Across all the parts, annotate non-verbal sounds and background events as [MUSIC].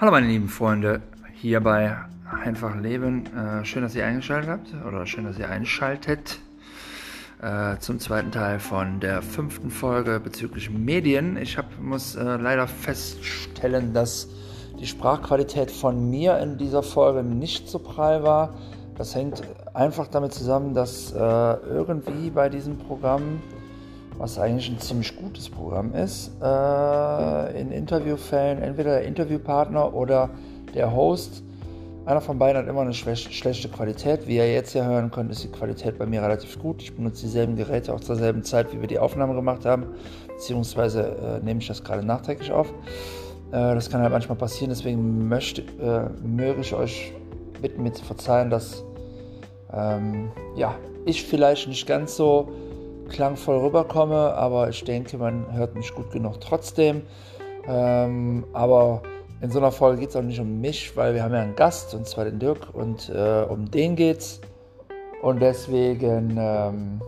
Hallo meine lieben Freunde, hier bei Einfach Leben. Äh, schön, dass ihr eingeschaltet habt oder schön, dass ihr einschaltet äh, zum zweiten Teil von der fünften Folge bezüglich Medien. Ich hab, muss äh, leider feststellen, dass die Sprachqualität von mir in dieser Folge nicht so prall war. Das hängt einfach damit zusammen, dass irgendwie bei diesem Programm was eigentlich ein ziemlich gutes Programm ist, äh, in Interviewfällen entweder der Interviewpartner oder der Host. Einer von beiden hat immer eine schlechte Qualität. Wie ihr jetzt hier hören könnt, ist die Qualität bei mir relativ gut. Ich benutze dieselben Geräte auch zur selben Zeit, wie wir die Aufnahme gemacht haben, beziehungsweise äh, nehme ich das gerade nachträglich auf. Äh, das kann halt manchmal passieren, deswegen möchte, äh, möge ich euch bitten, mir zu verzeihen, dass ähm, ja, ich vielleicht nicht ganz so klangvoll rüberkomme, aber ich denke, man hört mich gut genug trotzdem. Ähm, aber in so einer Folge geht es auch nicht um mich, weil wir haben ja einen Gast, und zwar den Dirk, und äh, um den geht's. Und deswegen ähm,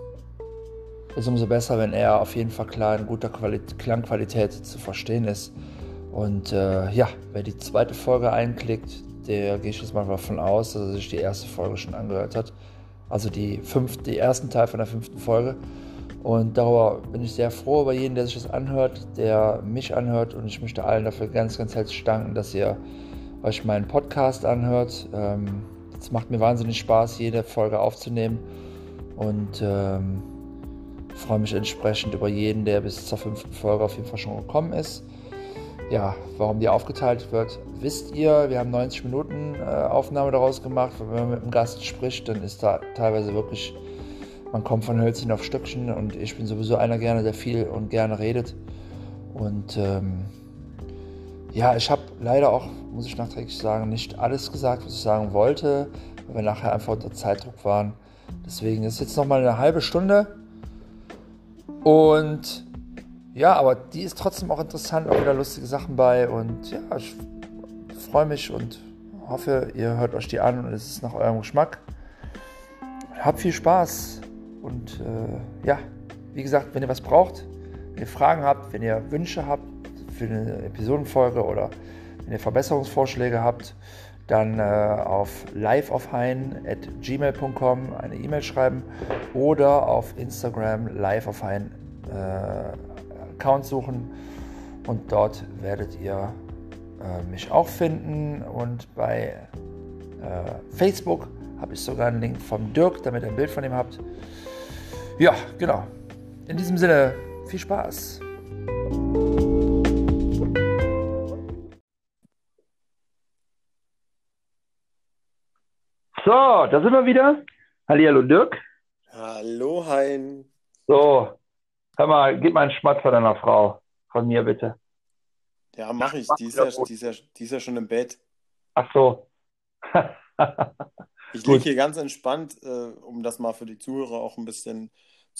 ist es umso besser, wenn er auf jeden Fall klar in guter Quali Klangqualität zu verstehen ist. Und äh, ja, wer die zweite Folge einklickt, der gehe ich jetzt mal davon aus, dass er sich die erste Folge schon angehört hat. Also die, fünfte, die ersten Teil von der fünften Folge. Und darüber bin ich sehr froh über jeden, der sich das anhört, der mich anhört. Und ich möchte allen dafür ganz, ganz herzlich danken, dass ihr euch meinen Podcast anhört. Ähm, es macht mir wahnsinnig Spaß, jede Folge aufzunehmen. Und ähm, freue mich entsprechend über jeden, der bis zur fünften Folge auf jeden Fall schon gekommen ist. Ja, warum die aufgeteilt wird, wisst ihr. Wir haben 90 Minuten äh, Aufnahme daraus gemacht. Wenn man mit einem Gast spricht, dann ist da teilweise wirklich man kommt von Hölzchen auf Stöckchen und ich bin sowieso einer gerne, der viel und gerne redet. Und ähm, ja, ich habe leider auch, muss ich nachträglich sagen, nicht alles gesagt, was ich sagen wollte, weil wir nachher einfach unter Zeitdruck waren. Deswegen ist jetzt nochmal eine halbe Stunde. Und ja, aber die ist trotzdem auch interessant, auch wieder lustige Sachen bei. Und ja, ich freue mich und hoffe, ihr hört euch die an und es ist nach eurem Geschmack. Habt viel Spaß und äh, ja, wie gesagt, wenn ihr was braucht, wenn ihr Fragen habt, wenn ihr Wünsche habt für eine Episodenfolge oder wenn ihr Verbesserungsvorschläge habt, dann äh, auf liveofhain.gmail.com eine E-Mail schreiben oder auf Instagram liveofhain äh, Account suchen und dort werdet ihr äh, mich auch finden und bei äh, Facebook habe ich sogar einen Link vom Dirk, damit ihr ein Bild von ihm habt. Ja, genau. In diesem Sinne, viel Spaß. So, da sind wir wieder. Hallihallo Dirk. Hallo Hein. So, hör mal, gib mal einen Schmatt von deiner Frau. Von mir bitte. Ja, mach ich. Die ist ja, die, ist ja, die ist ja schon im Bett. Ach so. ich liege [LAUGHS] hier ganz entspannt, äh, um das mal für die Zuhörer auch ein bisschen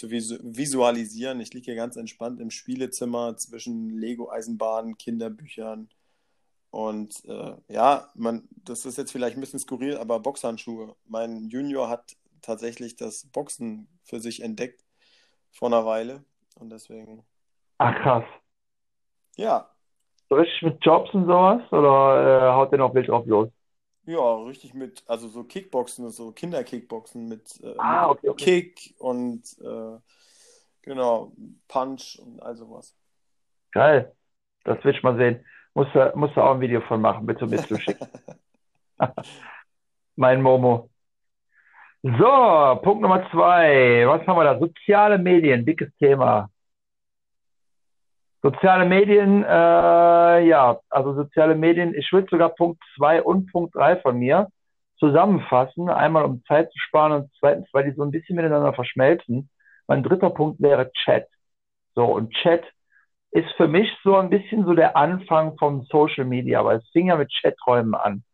zu visualisieren. Ich liege hier ganz entspannt im Spielezimmer zwischen Lego-Eisenbahnen, Kinderbüchern und äh, ja, man, das ist jetzt vielleicht ein bisschen skurril, aber Boxhandschuhe. Mein Junior hat tatsächlich das Boxen für sich entdeckt vor einer Weile und deswegen. Ach krass. Ja. Richtig mit Jobs und sowas oder äh, haut der noch wild drauf los? Ja, richtig mit, also so Kickboxen, so Kinderkickboxen mit, äh, ah, okay, okay. Kick und äh, genau, Punch und all sowas. Geil. Das will ich mal sehen. Musst du, musst du auch ein Video von machen, bitte mit zuschicken. [LAUGHS] mein Momo. So, Punkt Nummer zwei. Was haben wir da? Soziale Medien, dickes Thema. Soziale Medien, äh, ja, also soziale Medien, ich würde sogar Punkt 2 und Punkt 3 von mir zusammenfassen. Einmal um Zeit zu sparen und zweitens, weil die so ein bisschen miteinander verschmelzen. Mein dritter Punkt wäre Chat. So, und Chat ist für mich so ein bisschen so der Anfang vom Social Media, weil es fing ja mit Chaträumen an,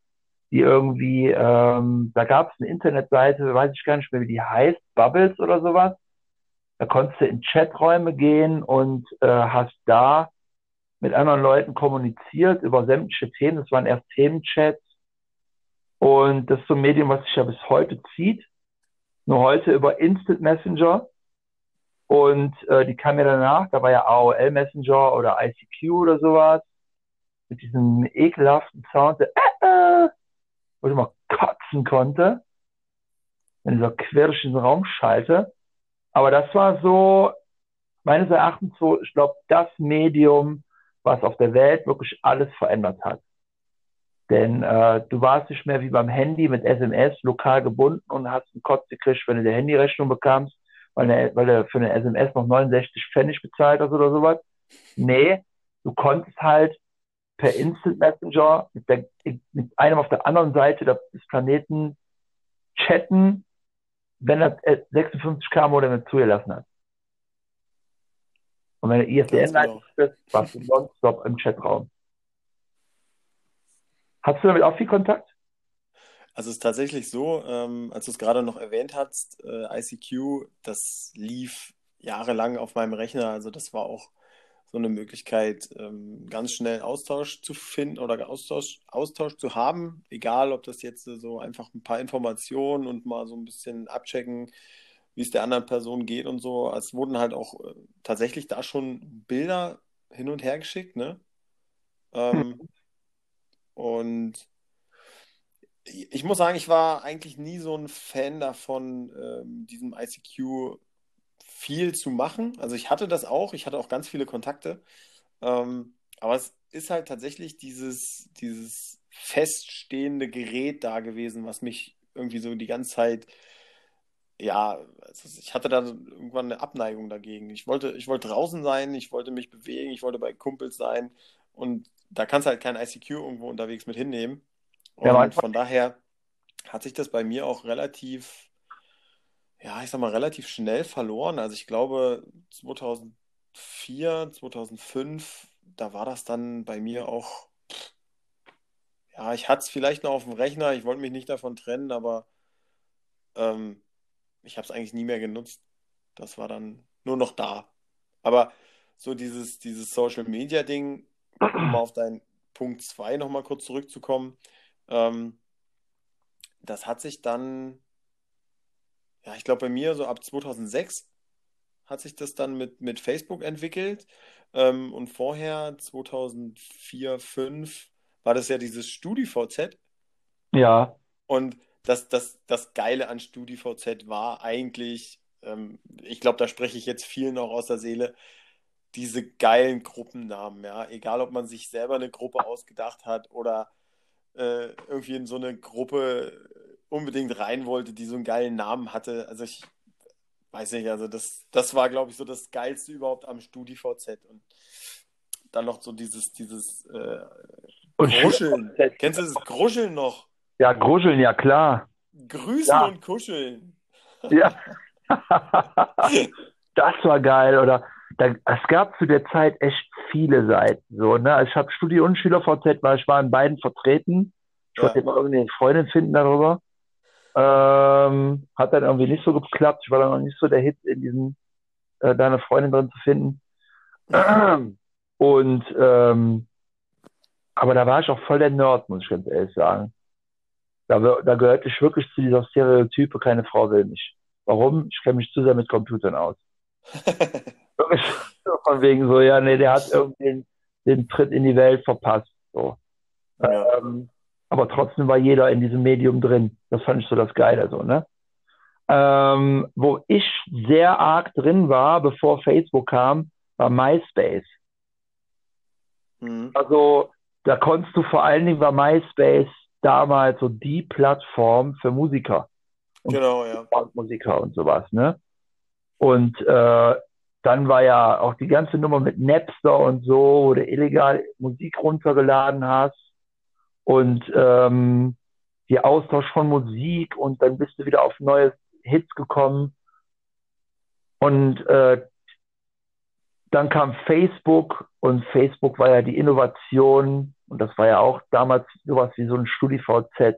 die irgendwie, ähm, da gab es eine Internetseite, weiß ich gar nicht mehr, wie die heißt, Bubbles oder sowas da konntest du in Chaträume gehen und äh, hast da mit anderen Leuten kommuniziert über sämtliche Themen. Das waren erst Themenchats. Und das ist so ein Medium, was sich ja bis heute zieht. Nur heute über Instant Messenger. Und äh, die kam ja danach, da war ja AOL Messenger oder ICQ oder sowas. mit diesem ekelhaften Sound, der, äh, äh, wo ich mal kotzen konnte, wenn dieser Quirsch in den Raum schalte. Aber das war so, meines Erachtens so, ich glaube, das Medium, was auf der Welt wirklich alles verändert hat. Denn äh, du warst nicht mehr wie beim Handy mit SMS lokal gebunden und hast einen Kotz gekriegt, wenn du die Handyrechnung bekamst, weil, weil du für eine SMS noch 69 Pfennig bezahlt hast oder sowas. Nee, du konntest halt per Instant Messenger mit, der, mit einem auf der anderen Seite des Planeten chatten, wenn er 56 K Modem zugelassen hat. Und wenn du ISDN genau. bist, warst du nonstop im Chatraum. Hast du damit auch viel Kontakt? Also es ist tatsächlich so, ähm, als du es gerade noch erwähnt hast, äh, ICQ, das lief jahrelang auf meinem Rechner. Also das war auch so eine Möglichkeit, ähm, ganz schnell Austausch zu finden oder Austausch, Austausch zu haben. Egal, ob das jetzt so einfach ein paar Informationen und mal so ein bisschen abchecken, wie es der anderen Person geht und so. Es wurden halt auch äh, tatsächlich da schon Bilder hin und her geschickt, ne? Ähm, hm. Und ich muss sagen, ich war eigentlich nie so ein Fan davon, ähm, diesem ICQ viel zu machen. Also ich hatte das auch, ich hatte auch ganz viele Kontakte. Ähm, aber es ist halt tatsächlich dieses, dieses feststehende Gerät da gewesen, was mich irgendwie so die ganze Zeit, ja, also ich hatte da irgendwann eine Abneigung dagegen. Ich wollte, ich wollte draußen sein, ich wollte mich bewegen, ich wollte bei Kumpels sein und da kannst du halt kein ICQ irgendwo unterwegs mit hinnehmen. Und ja, von daher hat sich das bei mir auch relativ, ja, ich sag mal, relativ schnell verloren. Also ich glaube 2004, 2005, da war das dann bei mir auch, ja, ich hatte es vielleicht noch auf dem Rechner, ich wollte mich nicht davon trennen, aber ähm, ich habe es eigentlich nie mehr genutzt. Das war dann nur noch da. Aber so dieses, dieses Social Media Ding, um auf deinen Punkt 2 nochmal kurz zurückzukommen, ähm, das hat sich dann, ja, ich glaube bei mir so ab 2006 hat sich das dann mit, mit Facebook entwickelt. Ähm, und vorher, 2004, 2005, war das ja dieses StudiVZ. Ja. Und das, das, das Geile an StudiVZ war eigentlich, ähm, ich glaube, da spreche ich jetzt vielen auch aus der Seele, diese geilen Gruppennamen, ja. Egal, ob man sich selber eine Gruppe ausgedacht hat oder äh, irgendwie in so eine Gruppe unbedingt rein wollte, die so einen geilen Namen hatte. Also ich weiß nicht, also das, das war, glaube ich, so das Geilste überhaupt am StudiVZ. Und dann noch so dieses, dieses äh, Gruscheln. Kennst du das Gruscheln noch? Ja, Gruscheln, ja klar. Grüßen ja. und kuscheln. Ja. [LAUGHS] das war geil. Oder da, es gab zu der Zeit echt viele Seiten. So, ne? Also ich habe Studi- und SchülerVZ, weil ich war in beiden vertreten. Ich ja. wollte immer irgendwie eine Freundin finden darüber. Ähm, hat dann irgendwie nicht so geklappt. Ich war dann noch nicht so der Hit in diesem, äh, da eine Freundin drin zu finden. Und ähm, aber da war ich auch voll der Nerd, muss ich ganz ehrlich sagen. Da, da gehörte ich wirklich zu dieser Stereotype, keine Frau will mich. Warum? Ich kenne mich zu sehr mit Computern aus. [LAUGHS] Von wegen so, ja, nee, der hat irgendwie den, den Tritt in die Welt verpasst. So. Ja. Ähm, aber trotzdem war jeder in diesem Medium drin. Das fand ich so das Geile, so, ne? Ähm, wo ich sehr arg drin war, bevor Facebook kam, war MySpace. Mhm. Also, da konntest du vor allen Dingen war MySpace damals so die Plattform für Musiker. Und genau, ja. Musiker und sowas, ne? Und äh, dann war ja auch die ganze Nummer mit Napster und so, wo du illegal Musik runtergeladen hast und ähm, die Austausch von Musik und dann bist du wieder auf neue Hits gekommen. Und äh, dann kam Facebook und Facebook war ja die Innovation und das war ja auch damals sowas wie so ein StudiVZ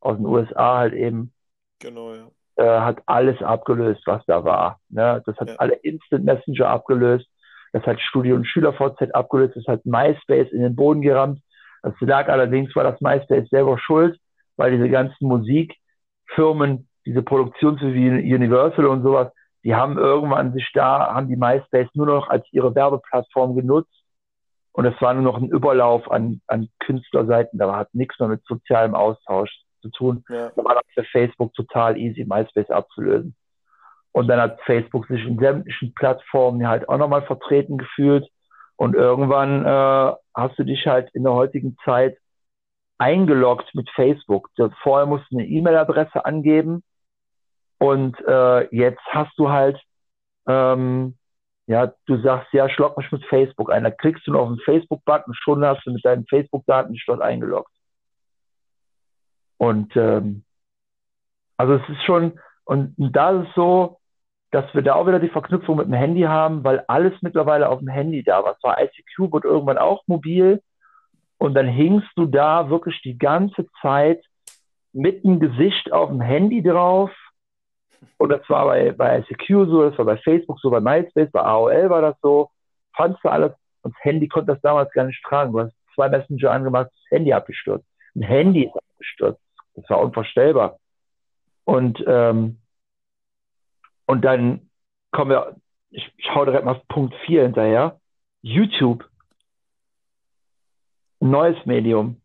aus den USA halt eben. Genau, ja äh, hat alles abgelöst, was da war. Ne? Das hat ja. alle Instant Messenger abgelöst, das hat Studi- und SchülerVZ abgelöst, das hat MySpace in den Boden gerammt. Das lag allerdings, war das MySpace selber schuld, weil diese ganzen Musikfirmen, diese Produktions wie Universal und sowas, die haben irgendwann sich da, haben die MySpace nur noch als ihre Werbeplattform genutzt Und es war nur noch ein Überlauf an, an Künstlerseiten, da hat nichts mehr mit sozialem Austausch zu tun. Ja. Da war das für Facebook total easy, MySpace abzulösen. Und dann hat Facebook sich in sämtlichen Plattformen halt auch nochmal vertreten gefühlt. Und irgendwann äh, hast du dich halt in der heutigen Zeit eingeloggt mit Facebook. Vorher musst du eine E-Mail-Adresse angeben und äh, jetzt hast du halt, ähm, ja, du sagst, ja, schlock mich mit Facebook ein. Da klickst du noch auf den Facebook-Button, schon hast du mit deinen Facebook-Daten dich dort eingeloggt. Und ähm, also es ist schon, und, da ist es so, dass wir da auch wieder die Verknüpfung mit dem Handy haben, weil alles mittlerweile auf dem Handy da war. Zwar ICQ wird irgendwann auch mobil und dann hingst du da wirklich die ganze Zeit mit dem Gesicht auf dem Handy drauf. Und das war bei, bei ICQ so, das war bei Facebook so, bei MySpace, bei AOL war das so. Fandst du alles. Und das Handy konnte das damals gar nicht tragen. Du hast zwei Messenger angemacht, das Handy abgestürzt. Ein Handy ist abgestürzt. Das war unvorstellbar. Und ähm, und dann kommen wir, ich, ich hau direkt mal auf Punkt 4 hinterher. YouTube. Ein neues Medium.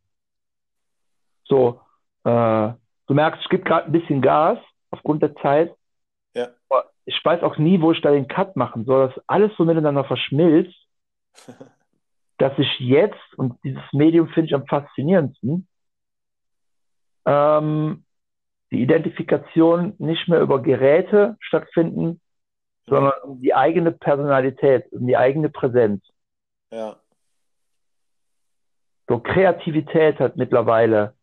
So, äh, du merkst, es gibt gerade ein bisschen Gas aufgrund der Zeit. Ja. Aber ich weiß auch nie, wo ich da den Cut machen soll, dass alles so miteinander verschmilzt, [LAUGHS] dass ich jetzt, und dieses Medium finde ich am faszinierendsten, ähm, die Identifikation nicht mehr über Geräte stattfinden, sondern um die eigene Personalität, um die eigene Präsenz. Ja. So Kreativität hat mittlerweile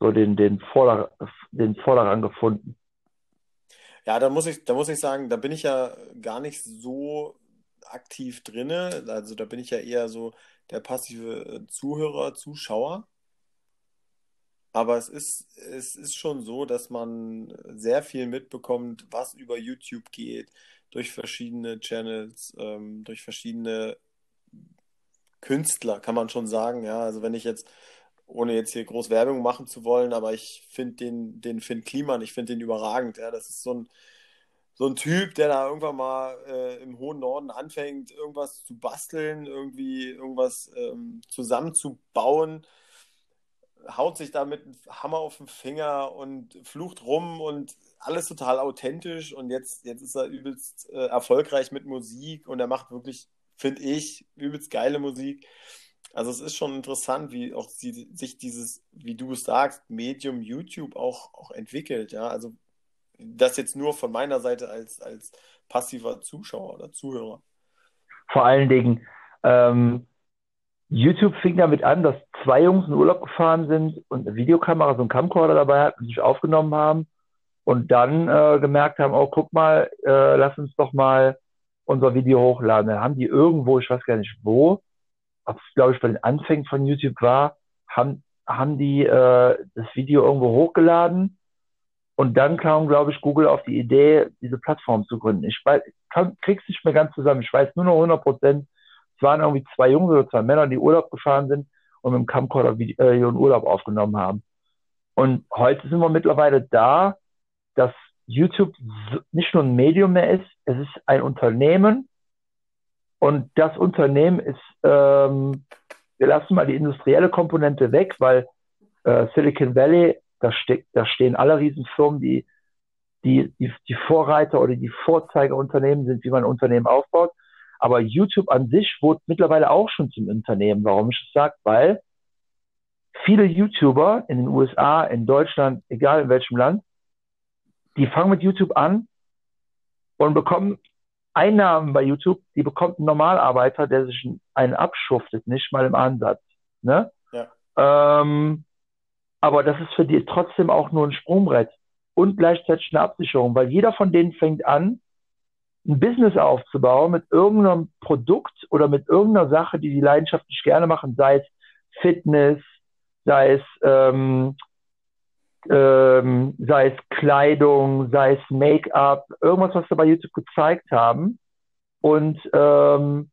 so den, den, Vorder, den Vorderrang gefunden. Ja, da muss ich, da muss ich sagen, da bin ich ja gar nicht so aktiv drinne. Also da bin ich ja eher so der passive Zuhörer, Zuschauer. Aber es ist, es ist schon so, dass man sehr viel mitbekommt, was über YouTube geht, durch verschiedene Channels, ähm, durch verschiedene Künstler, kann man schon sagen. Ja, also wenn ich jetzt, ohne jetzt hier groß Werbung machen zu wollen, aber ich finde den, den Finn Kliman, ich finde den überragend. Ja, das ist so ein, so ein Typ, der da irgendwann mal äh, im hohen Norden anfängt, irgendwas zu basteln, irgendwie irgendwas ähm, zusammenzubauen haut sich da mit einem Hammer auf den Finger und flucht rum und alles total authentisch und jetzt, jetzt ist er übelst äh, erfolgreich mit Musik und er macht wirklich, finde ich, übelst geile Musik. Also es ist schon interessant, wie auch sie, sich dieses, wie du es sagst, Medium YouTube auch, auch entwickelt. Ja, also das jetzt nur von meiner Seite als, als passiver Zuschauer oder Zuhörer. Vor allen Dingen, ähm, YouTube fing damit an, dass zwei Jungs in Urlaub gefahren sind und eine Videokamera, so ein Camcorder dabei hatten, sich aufgenommen haben und dann äh, gemerkt haben, oh, guck mal, äh, lass uns doch mal unser Video hochladen. Dann haben die irgendwo, ich weiß gar nicht wo, ob es, glaube ich, bei den Anfängen von YouTube war, haben, haben die äh, das Video irgendwo hochgeladen und dann kam, glaube ich, Google auf die Idee, diese Plattform zu gründen. Ich weiß, kann, krieg's nicht mehr ganz zusammen. Ich weiß nur noch 100 Prozent, es waren irgendwie zwei Jungs oder zwei Männer, die Urlaub gefahren sind und mit dem Camcorder Video, äh, einen Urlaub aufgenommen haben. Und heute sind wir mittlerweile da, dass YouTube nicht nur ein Medium mehr ist, es ist ein Unternehmen. Und das Unternehmen ist, ähm, wir lassen mal die industrielle Komponente weg, weil äh, Silicon Valley, da, ste da stehen alle Riesenfirmen, die, die, die, die Vorreiter oder die Vorzeigeunternehmen sind, wie man ein Unternehmen aufbaut. Aber YouTube an sich wurde mittlerweile auch schon zum Unternehmen. Warum ich das sage? Weil viele YouTuber in den USA, in Deutschland, egal in welchem Land, die fangen mit YouTube an und bekommen Einnahmen bei YouTube, die bekommt ein Normalarbeiter, der sich einen abschuftet, nicht mal im Ansatz. Ne? Ja. Ähm, aber das ist für die trotzdem auch nur ein Sprungbrett und gleichzeitig eine Absicherung, weil jeder von denen fängt an, ein Business aufzubauen mit irgendeinem Produkt oder mit irgendeiner Sache, die die leidenschaftlich gerne machen, sei es Fitness, sei es, ähm, ähm, sei es Kleidung, sei es Make-up, irgendwas, was wir bei YouTube gezeigt haben. Und ähm,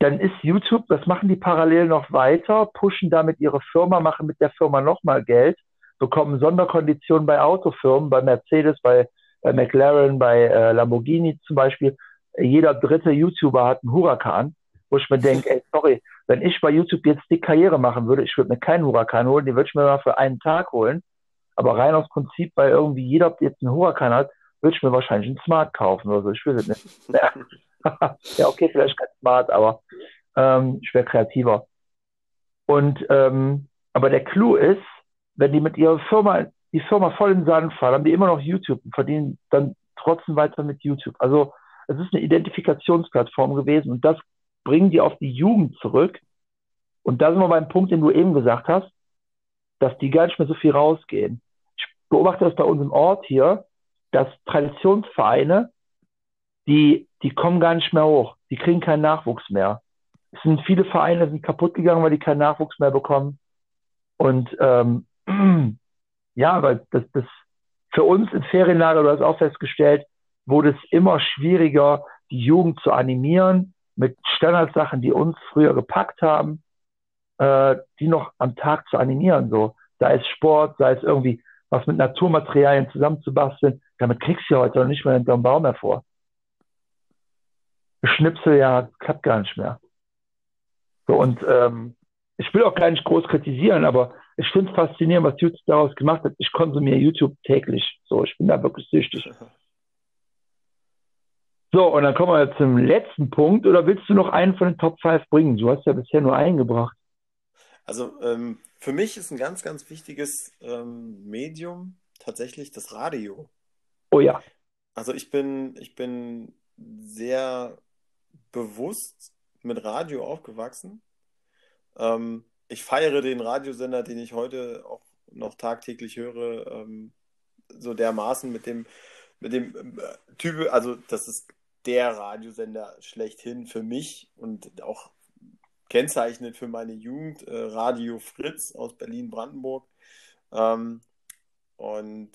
dann ist YouTube, das machen die parallel noch weiter, pushen damit ihre Firma, machen mit der Firma nochmal Geld, bekommen Sonderkonditionen bei Autofirmen, bei Mercedes, bei bei McLaren, bei äh, Lamborghini zum Beispiel. Jeder dritte YouTuber hat einen Huracan. wo ich mir [LAUGHS] denke, ey, sorry, wenn ich bei YouTube jetzt die Karriere machen würde, ich würde mir keinen Huracan holen, den würde ich mir mal für einen Tag holen. Aber rein aus Prinzip, weil irgendwie jeder jetzt einen Huracan hat, würde ich mir wahrscheinlich einen Smart kaufen oder so. Ich will es nicht. [LAUGHS] [LAUGHS] ja, okay, vielleicht kein Smart, aber ähm, ich wäre kreativer. Und ähm, aber der Clou ist, wenn die mit ihrer Firma, die Firma voll in den Sand fallen, haben die immer noch YouTube und verdienen dann trotzdem weiter mit YouTube. Also es ist eine Identifikationsplattform gewesen und das bringen die auf die Jugend zurück. Und da sind wir beim Punkt, den du eben gesagt hast, dass die gar nicht mehr so viel rausgehen. Ich beobachte das bei uns im Ort hier, dass Traditionsvereine, die, die kommen gar nicht mehr hoch. Die kriegen keinen Nachwuchs mehr. Es sind viele Vereine sind kaputt gegangen, weil die keinen Nachwuchs mehr bekommen. Und ähm, [CLEARS THROAT] ja, weil das, das für uns im Ferienlager, du hast auch festgestellt, wurde es immer schwieriger, die Jugend zu animieren mit Standardsachen, die uns früher gepackt haben, äh, die noch am Tag zu animieren. So, sei es Sport, sei es irgendwie was mit Naturmaterialien zusammenzubasteln. Damit kriegst du heute noch nicht mehr hinterm Baum hervor. Schnipsel ja klappt gar nicht mehr. So, und ähm, ich will auch gar nicht groß kritisieren, aber ich finde es faszinierend, was YouTube daraus gemacht hat. Ich konsumiere YouTube täglich. So, ich bin da wirklich süchtig. [LAUGHS] So, und dann kommen wir zum letzten Punkt. Oder willst du noch einen von den Top 5 bringen? Du hast ja bisher nur einen gebracht. Also ähm, für mich ist ein ganz, ganz wichtiges ähm, Medium tatsächlich das Radio. Oh ja. Also ich bin, ich bin sehr bewusst mit Radio aufgewachsen. Ähm, ich feiere den Radiosender, den ich heute auch noch tagtäglich höre, ähm, so dermaßen mit dem, mit dem äh, Typ, also das ist der Radiosender schlechthin für mich und auch kennzeichnend für meine Jugend, äh, Radio Fritz aus Berlin-Brandenburg. Ähm, und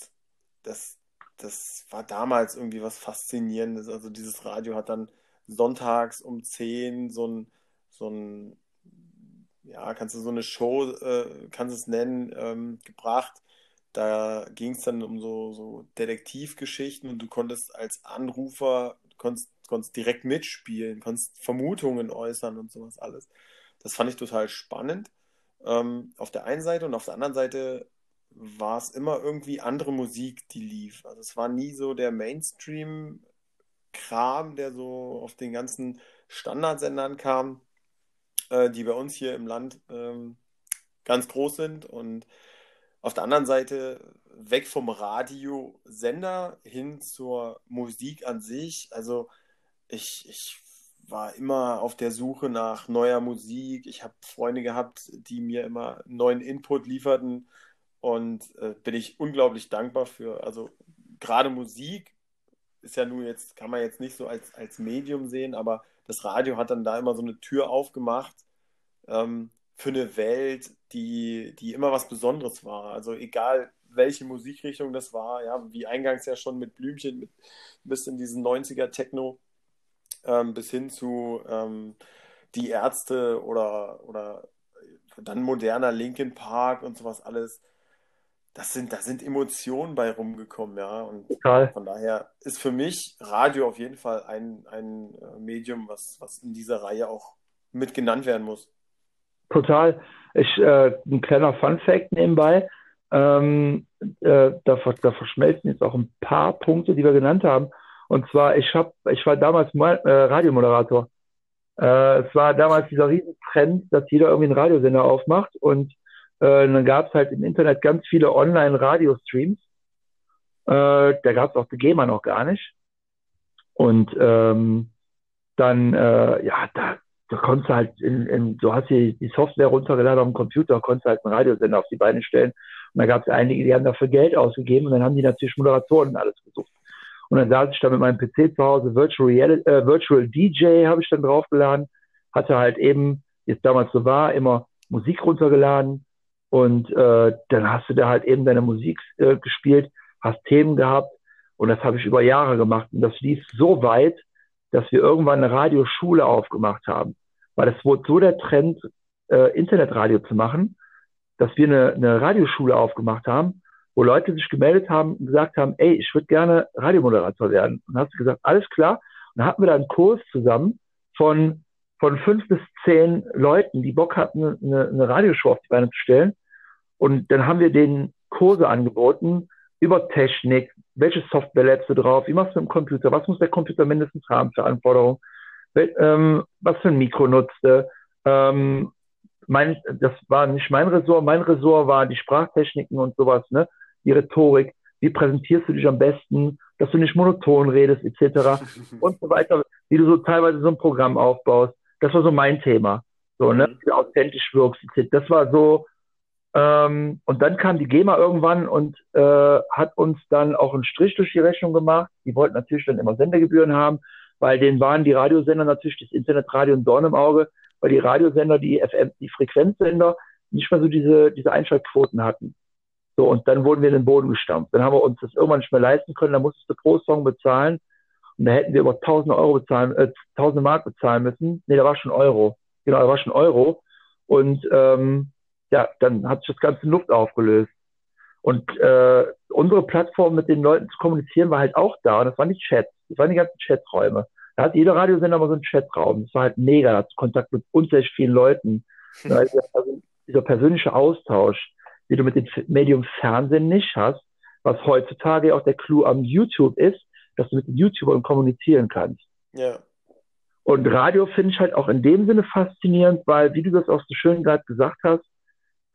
das, das war damals irgendwie was Faszinierendes. Also dieses Radio hat dann sonntags um 10 so ein, so ein ja, kannst du so eine Show, äh, kannst es nennen, ähm, gebracht. Da ging es dann um so, so Detektivgeschichten und du konntest als Anrufer konntest, konntest direkt mitspielen, konntest Vermutungen äußern und sowas alles. Das fand ich total spannend. Ähm, auf der einen Seite und auf der anderen Seite war es immer irgendwie andere Musik, die lief. Also es war nie so der Mainstream-Kram, der so auf den ganzen Standardsendern kam, äh, die bei uns hier im Land ähm, ganz groß sind. Und auf der anderen Seite weg vom Radiosender hin zur Musik an sich. Also ich, ich war immer auf der Suche nach neuer Musik. Ich habe Freunde gehabt, die mir immer neuen Input lieferten und äh, bin ich unglaublich dankbar für. Also gerade Musik ist ja nun jetzt, kann man jetzt nicht so als, als Medium sehen, aber das Radio hat dann da immer so eine Tür aufgemacht ähm, für eine Welt, die, die immer was Besonderes war. Also egal, welche Musikrichtung das war, ja, wie eingangs ja schon mit Blümchen, mit bis in diesen 90er Techno, ähm, bis hin zu ähm, die Ärzte oder, oder dann moderner Linkin Park und sowas alles. Das sind, da sind Emotionen bei rumgekommen, ja. Und Total. von daher ist für mich Radio auf jeden Fall ein, ein äh, Medium, was, was in dieser Reihe auch mit genannt werden muss. Total. Ich, äh, ein kleiner Fun Fact nebenbei. Ähm, äh, da, da, verschmelzen jetzt auch ein paar Punkte, die wir genannt haben. Und zwar, ich hab, ich war damals mal, äh, Radiomoderator. Äh, es war damals dieser Riesentrend, dass jeder irgendwie einen Radiosender aufmacht und äh, dann gab es halt im Internet ganz viele Online-Radio-Streams. Äh, da gab es auch die GEMA noch gar nicht. Und ähm, dann, äh, ja, da, da konntest du halt, in, in, du hast hier die Software runtergeladen auf dem Computer, konntest halt einen Radiosender auf die Beine stellen. Und da gab es einige, die haben dafür Geld ausgegeben und dann haben die natürlich Moderatoren und alles gesucht. Und dann saß ich da mit meinem PC zu Hause, Virtual, Reality, äh, Virtual DJ habe ich dann draufgeladen, hatte halt eben, es damals so war, immer Musik runtergeladen und äh, dann hast du da halt eben deine Musik äh, gespielt, hast Themen gehabt und das habe ich über Jahre gemacht und das lief so weit, dass wir irgendwann eine Radioschule aufgemacht haben, weil es wurde so der Trend, äh, Internetradio zu machen, dass wir eine, eine Radioschule aufgemacht haben wo Leute sich gemeldet haben und gesagt haben, ey, ich würde gerne Radiomoderator werden. Und dann hast du gesagt, alles klar. Und dann hatten wir da einen Kurs zusammen von von fünf bis zehn Leuten, die Bock hatten, eine, eine Radioshow auf die Beine zu stellen. Und dann haben wir denen Kurse angeboten über Technik, welche Software lädst du drauf, wie machst du mit dem Computer, was muss der Computer mindestens haben für Anforderungen, ähm, was für ein Mikro nutzt er. Ähm, mein, das war nicht mein Ressort, mein Ressort war die Sprachtechniken und sowas, ne? die Rhetorik, wie präsentierst du dich am besten, dass du nicht monoton redest, etc. [LAUGHS] und so weiter, wie du so teilweise so ein Programm aufbaust. Das war so mein Thema. So, ne? Mhm. Wie du authentisch wirkst, etc. Das war so, ähm, und dann kam die GEMA irgendwann und äh, hat uns dann auch einen Strich durch die Rechnung gemacht. Die wollten natürlich dann immer Sendergebühren haben, weil denen waren die Radiosender natürlich das Internetradio ein Dorn im Auge, weil die Radiosender, die FM, die Frequenzsender nicht mehr so diese, diese Einschaltquoten hatten. So, und dann wurden wir in den Boden gestampft. Dann haben wir uns das irgendwann nicht mehr leisten können, dann musstest du pro Song bezahlen. Und da hätten wir über 1000 Euro bezahlen, äh, 1000 Mark bezahlen müssen. Nee, da war schon Euro. Genau, da war schon Euro. Und ähm, ja, dann hat sich das ganze Luft aufgelöst. Und äh, unsere Plattform mit den Leuten zu kommunizieren war halt auch da. Und das waren die Chats, das waren die ganzen Chaträume. Da hat jeder Radiosender mal so einen Chatraum. Das war halt mega, da hat Kontakt mit unzählig vielen Leuten. [LAUGHS] Also, also dieser persönliche Austausch, den du mit dem Medium Fernsehen nicht hast, was heutzutage auch der Clou am YouTube ist, dass du mit den YouTubern kommunizieren kannst. Ja. Und Radio finde ich halt auch in dem Sinne faszinierend, weil, wie du das auch so schön gerade gesagt hast,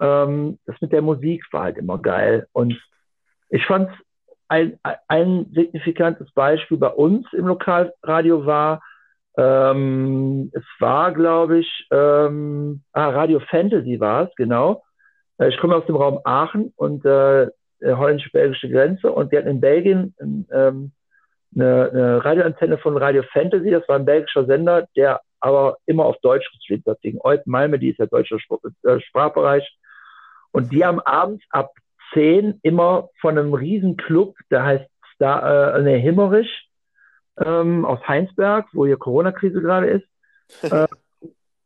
ähm, das mit der Musik war halt immer geil. Und ich fand ein, ein signifikantes Beispiel bei uns im Lokalradio war, ähm, es war, glaube ich, ähm, ah, Radio Fantasy war es, genau. Äh, ich komme aus dem Raum Aachen und äh, holländisch-belgische Grenze und wir hatten in Belgien ähm, eine, eine Radioantenne von Radio Fantasy, das war ein belgischer Sender, der aber immer auf Deutsch gestreamt hat, gegen Eupen Malme, die ist ja deutscher äh, Sprachbereich. Und die haben abends ab 10 immer von einem riesen Club, der heißt Star, äh, nee, Himmerich, ähm, aus Heinsberg, wo hier Corona-Krise gerade ist. [LAUGHS] äh,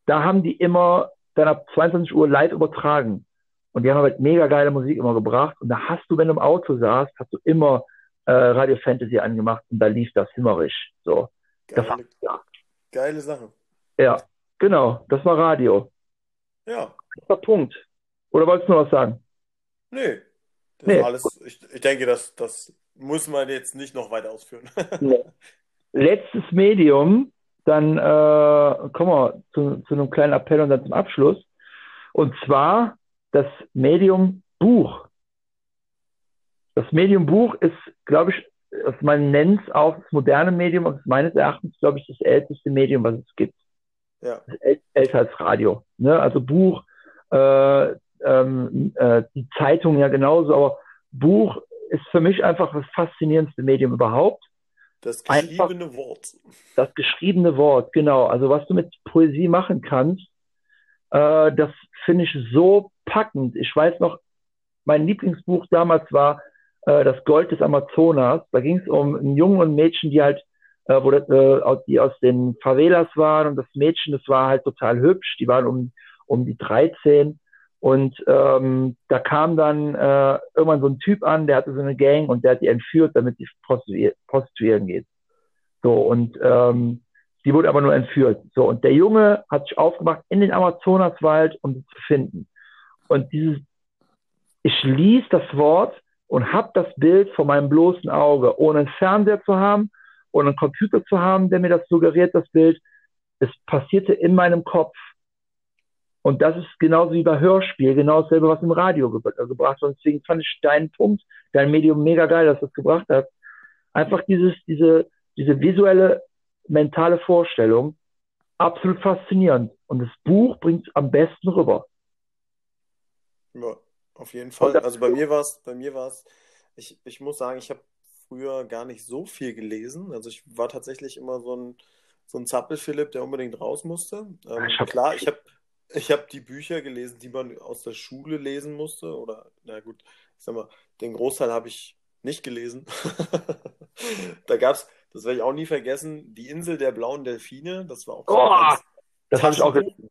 da haben die immer dann ab 22 Uhr live übertragen. Und die haben halt mega geile Musik immer gebracht. Und da hast du, wenn du im Auto saßt, hast du immer äh, Radio Fantasy angemacht und da lief das Himmerich. So. Geile, war, ja. geile Sache. Ja, genau. Das war Radio. Ja. Das war Punkt. Oder wolltest du noch was sagen? Das nee. alles, ich, ich denke, das, das muss man jetzt nicht noch weiter ausführen. [LAUGHS] nee. Letztes Medium, dann äh, kommen wir zu, zu einem kleinen Appell und dann zum Abschluss. Und zwar das Medium Buch. Das Medium Buch ist, glaube ich, man nennt es auch das moderne Medium und meines Erachtens, glaube ich, das älteste Medium, was es gibt. Ja. Älter als Radio. Ne? Also Buch, äh, ähm, äh, die Zeitung ja genauso, aber Buch ist für mich einfach das faszinierendste Medium überhaupt. Das geschriebene einfach, Wort. Das geschriebene Wort, genau. Also was du mit Poesie machen kannst, äh, das finde ich so packend. Ich weiß noch, mein Lieblingsbuch damals war äh, Das Gold des Amazonas. Da ging es um einen Jungen und ein Mädchen, die halt, äh, wo das, äh, die aus den Favelas waren und das Mädchen, das war halt total hübsch. Die waren um, um die 13 und ähm, da kam dann äh, irgendwann so ein Typ an, der hatte so eine Gang und der hat die entführt, damit die prostituieren geht. So, und ähm, die wurde aber nur entführt. So, und der Junge hat sich aufgemacht in den Amazonaswald, um sie zu finden. Und dieses, ich ließ das Wort und hab das Bild vor meinem bloßen Auge, ohne einen Fernseher zu haben, ohne einen Computer zu haben, der mir das suggeriert, das Bild. Es passierte in meinem Kopf. Und das ist genauso wie bei Hörspiel, genau dasselbe, was im Radio ge äh, gebracht wird. Und deswegen fand ich deinen Punkt, dein Medium mega geil, dass du das gebracht hast. Einfach dieses, diese, diese visuelle, mentale Vorstellung, absolut faszinierend. Und das Buch bringt es am besten rüber. Ja, auf jeden Fall. Also bei mir war es, bei mir war es, ich, ich muss sagen, ich habe früher gar nicht so viel gelesen. Also ich war tatsächlich immer so ein, so ein Zappel-Philipp, der unbedingt raus musste. Ähm, ich hab, klar, ich habe ich habe die Bücher gelesen, die man aus der Schule lesen musste. Oder, na gut, ich sag mal, den Großteil habe ich nicht gelesen. [LAUGHS] da gab es, das werde ich auch nie vergessen, die Insel der blauen Delfine. Das war auch oh, Das habe ich auch gelesen.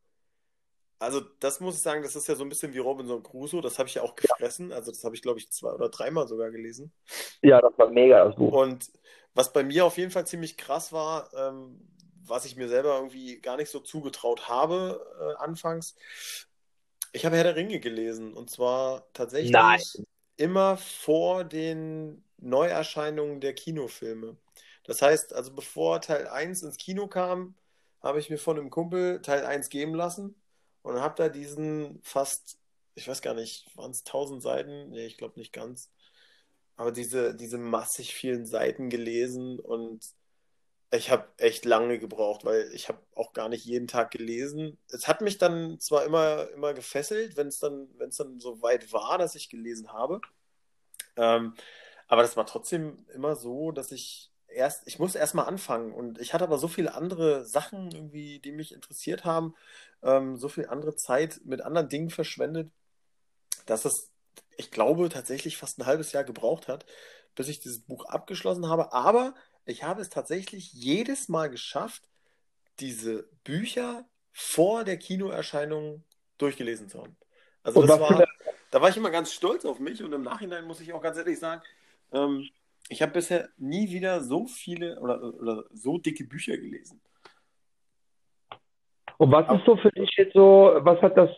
Also, das muss ich sagen, das ist ja so ein bisschen wie Robinson Crusoe. Das habe ich ja auch gefressen. Also, das habe ich, glaube ich, zwei oder dreimal sogar gelesen. Ja, das war mega, das Buch. Und was bei mir auf jeden Fall ziemlich krass war, ähm, was ich mir selber irgendwie gar nicht so zugetraut habe äh, anfangs. Ich habe Herr der Ringe gelesen und zwar tatsächlich Nein. immer vor den Neuerscheinungen der Kinofilme. Das heißt, also bevor Teil 1 ins Kino kam, habe ich mir von einem Kumpel Teil 1 geben lassen und habe da diesen fast, ich weiß gar nicht, waren es 1000 Seiten? Nee, ich glaube nicht ganz. Aber diese, diese massig vielen Seiten gelesen und ich habe echt lange gebraucht, weil ich habe auch gar nicht jeden Tag gelesen. Es hat mich dann zwar immer, immer gefesselt, wenn es dann, wenn es dann so weit war, dass ich gelesen habe. Ähm, aber das war trotzdem immer so, dass ich erst, ich muss erst mal anfangen. Und ich hatte aber so viele andere Sachen irgendwie, die mich interessiert haben, ähm, so viel andere Zeit mit anderen Dingen verschwendet, dass es, ich glaube, tatsächlich fast ein halbes Jahr gebraucht hat, bis ich dieses Buch abgeschlossen habe. Aber ich habe es tatsächlich jedes Mal geschafft, diese Bücher vor der Kinoerscheinung durchgelesen zu haben. Also Und das war, da war ich immer ganz stolz auf mich und im Nachhinein muss ich auch ganz ehrlich sagen, ähm, ich habe bisher nie wieder so viele oder, oder so dicke Bücher gelesen. und was ist so für dich jetzt so, was hat das,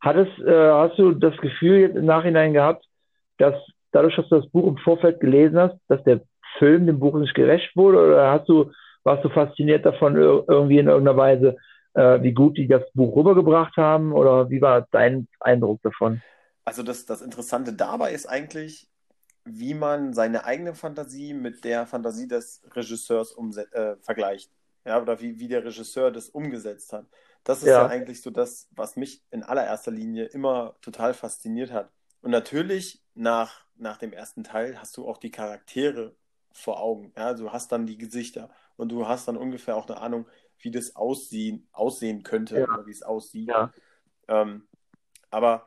hat es, äh, hast du das Gefühl jetzt im Nachhinein gehabt, dass dadurch, dass du das Buch im Vorfeld gelesen hast, dass der Film dem Buch nicht gerecht wurde oder hast du, warst du fasziniert davon ir- irgendwie in irgendeiner Weise, äh, wie gut die das Buch rübergebracht haben oder wie war dein Eindruck davon? Also das, das Interessante dabei ist eigentlich, wie man seine eigene Fantasie mit der Fantasie des Regisseurs äh, vergleicht. Ja, oder wie, wie der Regisseur das umgesetzt hat. Das ist ja Ja. eigentlich so das, was mich in allererster Linie immer total fasziniert hat. Und natürlich nach, nach dem ersten Teil hast du auch die Charaktere vor Augen. Ja, du hast dann die Gesichter und du hast dann ungefähr auch eine Ahnung, wie das aussehen, aussehen könnte Ja. oder wie es aussieht. Ja. Ähm, aber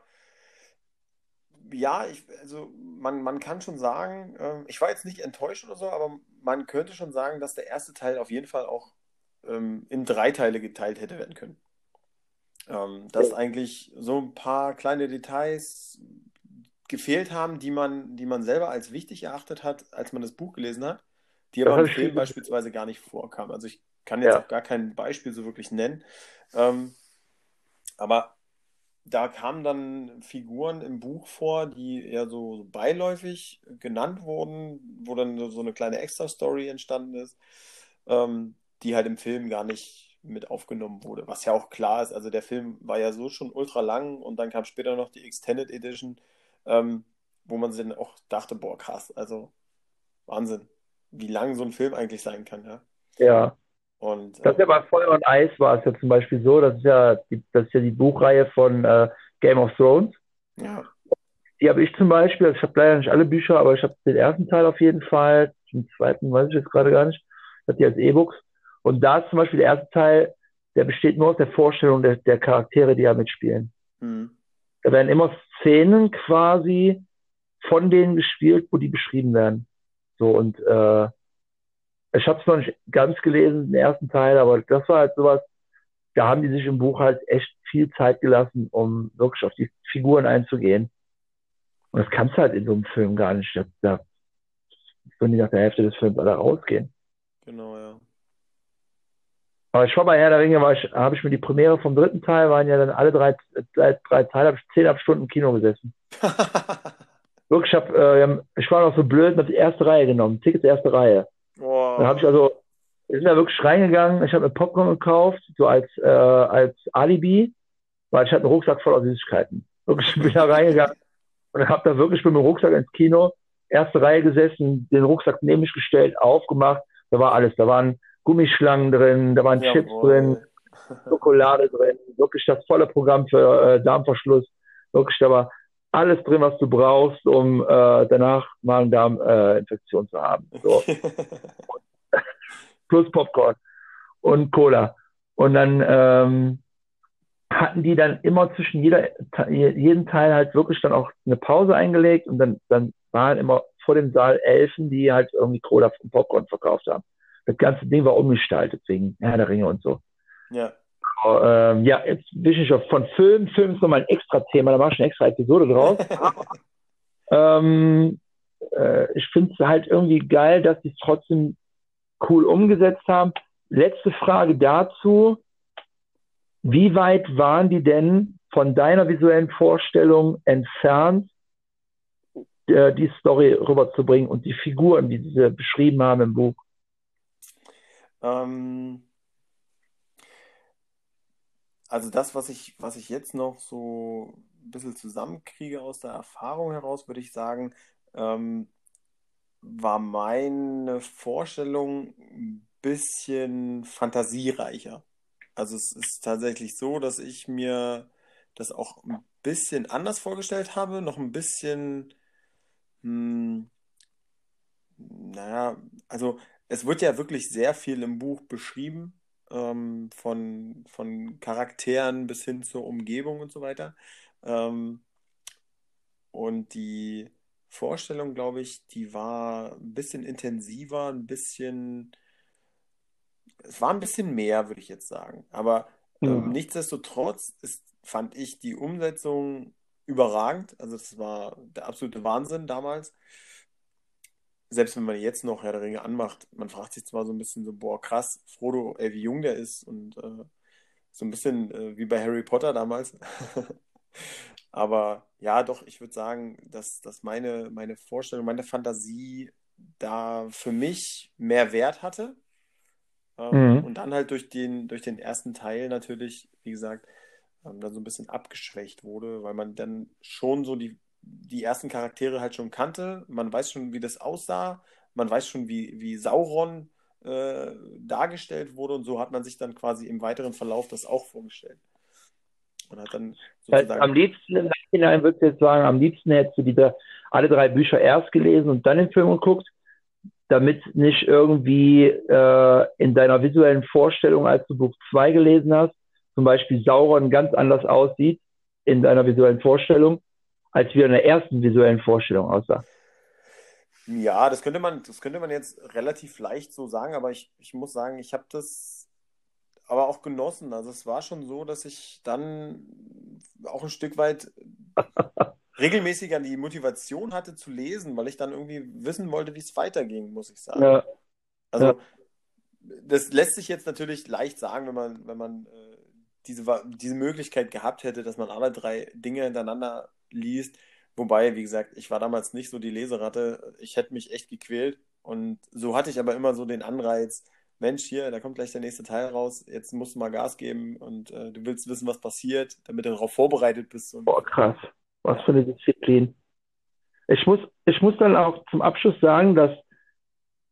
ja, ich, also man, man kann schon sagen, ähm, ich war jetzt nicht enttäuscht oder so, aber man könnte schon sagen, dass der erste Teil auf jeden Fall auch ähm, in drei Teile geteilt hätte werden können. Ähm, dass Ja. eigentlich so ein paar kleine Details gefehlt haben, die man, die man selber als wichtig erachtet hat, als man das Buch gelesen hat, die Das aber im Film beispielsweise gar nicht vorkamen. Also ich kann jetzt Ja. auch gar kein Beispiel so wirklich nennen. Ähm, aber da kamen dann Figuren im Buch vor, die eher so, so beiläufig genannt wurden, wo dann so so eine kleine Extra-Story entstanden ist, ähm, die halt im Film gar nicht mit aufgenommen wurde. Was ja auch klar ist, also der Film war ja so schon ultra lang und dann kam später noch die Extended Edition, ähm, wo man sich dann auch dachte, boah, krass, also Wahnsinn, wie lang so ein Film eigentlich sein kann, ja. Ja. Und Das ist ja bei Feuer und Eis war es ja zum Beispiel so, das ist ja die, das ist ja die Buchreihe von äh, Game of Thrones. ja, Die habe ich zum Beispiel, also ich habe leider nicht alle Bücher, aber ich habe den ersten Teil auf jeden Fall, den zweiten weiß ich jetzt gerade gar nicht. Ich habe die als E-Books. Und da ist zum Beispiel der erste Teil, der besteht nur aus der Vorstellung der, der Charaktere, die da mitspielen. hm, Da werden immer Szenen quasi von denen gespielt, wo die beschrieben werden. So und äh, ich habe es noch nicht ganz gelesen, den ersten Teil, aber das war halt sowas, da haben die sich im Buch halt echt viel Zeit gelassen, um wirklich auf die Figuren einzugehen. Und das kannst du halt in so einem Film gar nicht. Da, da würden die nach der Hälfte des Films alle rausgehen. genau, ja. Aber ich war bei Herr der Ringe, habe ich mir die Premiere vom dritten Teil, waren ja dann alle drei, drei, drei Teile, habe ich zehnhalb Stunden im Kino gesessen. [LAUGHS] Wirklich, ich, hab, äh, ich war noch so blöd und habe die erste Reihe genommen, Tickets erste Reihe. Boah. Dann habe ich also, wir sind da wirklich reingegangen, ich habe mir Popcorn gekauft, so als, äh, als Alibi, weil ich hatte einen Rucksack voller Süßigkeiten. Wirklich, ich bin da reingegangen und habe da wirklich mit dem Rucksack ins Kino, erste Reihe gesessen, den Rucksack neben mich gestellt, aufgemacht, da war alles, da waren Gummischlangen drin, da waren Chips drin, Jawohl. Schokolade drin, wirklich das volle Programm für äh, Darmverschluss, wirklich, da war alles drin, was du brauchst, um äh, danach Magen-Darm-Infektion zu haben. So. [LAUGHS] plus Popcorn und Cola. Und dann ähm, hatten die dann immer zwischen jeder, jedem Teil halt wirklich dann auch eine Pause eingelegt und dann, dann waren immer vor dem Saal Elfen, die halt irgendwie Cola und Popcorn verkauft haben. Das ganze Ding war umgestaltet wegen Herr der Ringe und so. Ja. Aber, ähm, ja, jetzt bin ich auf von Film. Film ist nochmal ein extra Thema, da mache ich eine extra Episode draus. [LAUGHS] Ähm, äh, ich finde es halt irgendwie geil, dass die es trotzdem cool umgesetzt haben. letzte Frage dazu. Wie weit waren die denn von deiner visuellen Vorstellung entfernt, äh, die Story rüberzubringen und die Figuren, die sie beschrieben haben im Buch? Ähm, also das, was ich, was ich jetzt noch so ein bisschen zusammenkriege aus der Erfahrung heraus, würde ich sagen, ähm, war meine Vorstellung ein bisschen fantasiereicher. Also es ist tatsächlich so, dass ich mir das auch ein bisschen anders vorgestellt habe, noch ein bisschen, hm, naja, also es wird ja wirklich sehr viel im Buch beschrieben, ähm, von, von Charakteren bis hin zur Umgebung und so weiter. Ähm, und die Vorstellung, glaube ich, die war ein bisschen intensiver, ein bisschen, es war ein bisschen mehr, würde ich jetzt sagen. Aber ähm, nichtsdestotrotz ist, fand ich die Umsetzung überragend. Also das war der absolute Wahnsinn damals. Selbst wenn man jetzt noch Herr der Ringe anmacht, man fragt sich zwar so ein bisschen so, boah, krass, Frodo, ey, wie jung der ist und äh, so ein bisschen äh, wie bei Harry Potter damals. [LAUGHS] Aber ja, doch, ich würde sagen, dass, dass meine, meine Vorstellung, meine Fantasie da für mich mehr Wert hatte. Ähm, mhm. Und dann halt durch den, durch den ersten Teil natürlich, wie gesagt, ähm, dann so ein bisschen abgeschwächt wurde, weil man dann schon so die, die ersten Charaktere halt schon kannte. Man weiß schon, wie das aussah. Man weiß schon, wie, wie Sauron äh, dargestellt wurde. Und so hat man sich dann quasi im weiteren Verlauf das auch vorgestellt. Und hat dann sozusagen... Am liebsten im Nachhinein würdest du jetzt sagen, am liebsten hättest du diese, alle drei Bücher erst gelesen und dann den Film geguckt, damit nicht irgendwie äh, in deiner visuellen Vorstellung, als du Buch 2 gelesen hast, zum Beispiel Sauron ganz anders aussieht in deiner visuellen Vorstellung, als wie in der ersten visuellen Vorstellung aussah. Ja, das könnte man, das könnte man jetzt relativ leicht so sagen, aber ich, ich muss sagen, ich habe das aber auch genossen. Also es war schon so, dass ich dann auch ein Stück weit [LAUGHS] regelmäßiger die Motivation hatte zu lesen, weil ich dann irgendwie wissen wollte, wie es weiterging, muss ich sagen. Ja. Also ja. das lässt sich jetzt natürlich leicht sagen, wenn man, wenn man äh, diese, diese Möglichkeit gehabt hätte, dass man alle drei Dinge hintereinander liest. Wobei, wie gesagt, ich war damals nicht so die Leseratte. Ich hätte mich echt gequält. Und so hatte ich aber immer so den Anreiz, Mensch, hier, da kommt gleich der nächste Teil raus, jetzt musst du mal Gas geben und äh, du willst wissen, was passiert, damit du darauf vorbereitet bist. Boah, krass. Was für eine Disziplin. Ich muss, ich muss dann auch zum Abschluss sagen, dass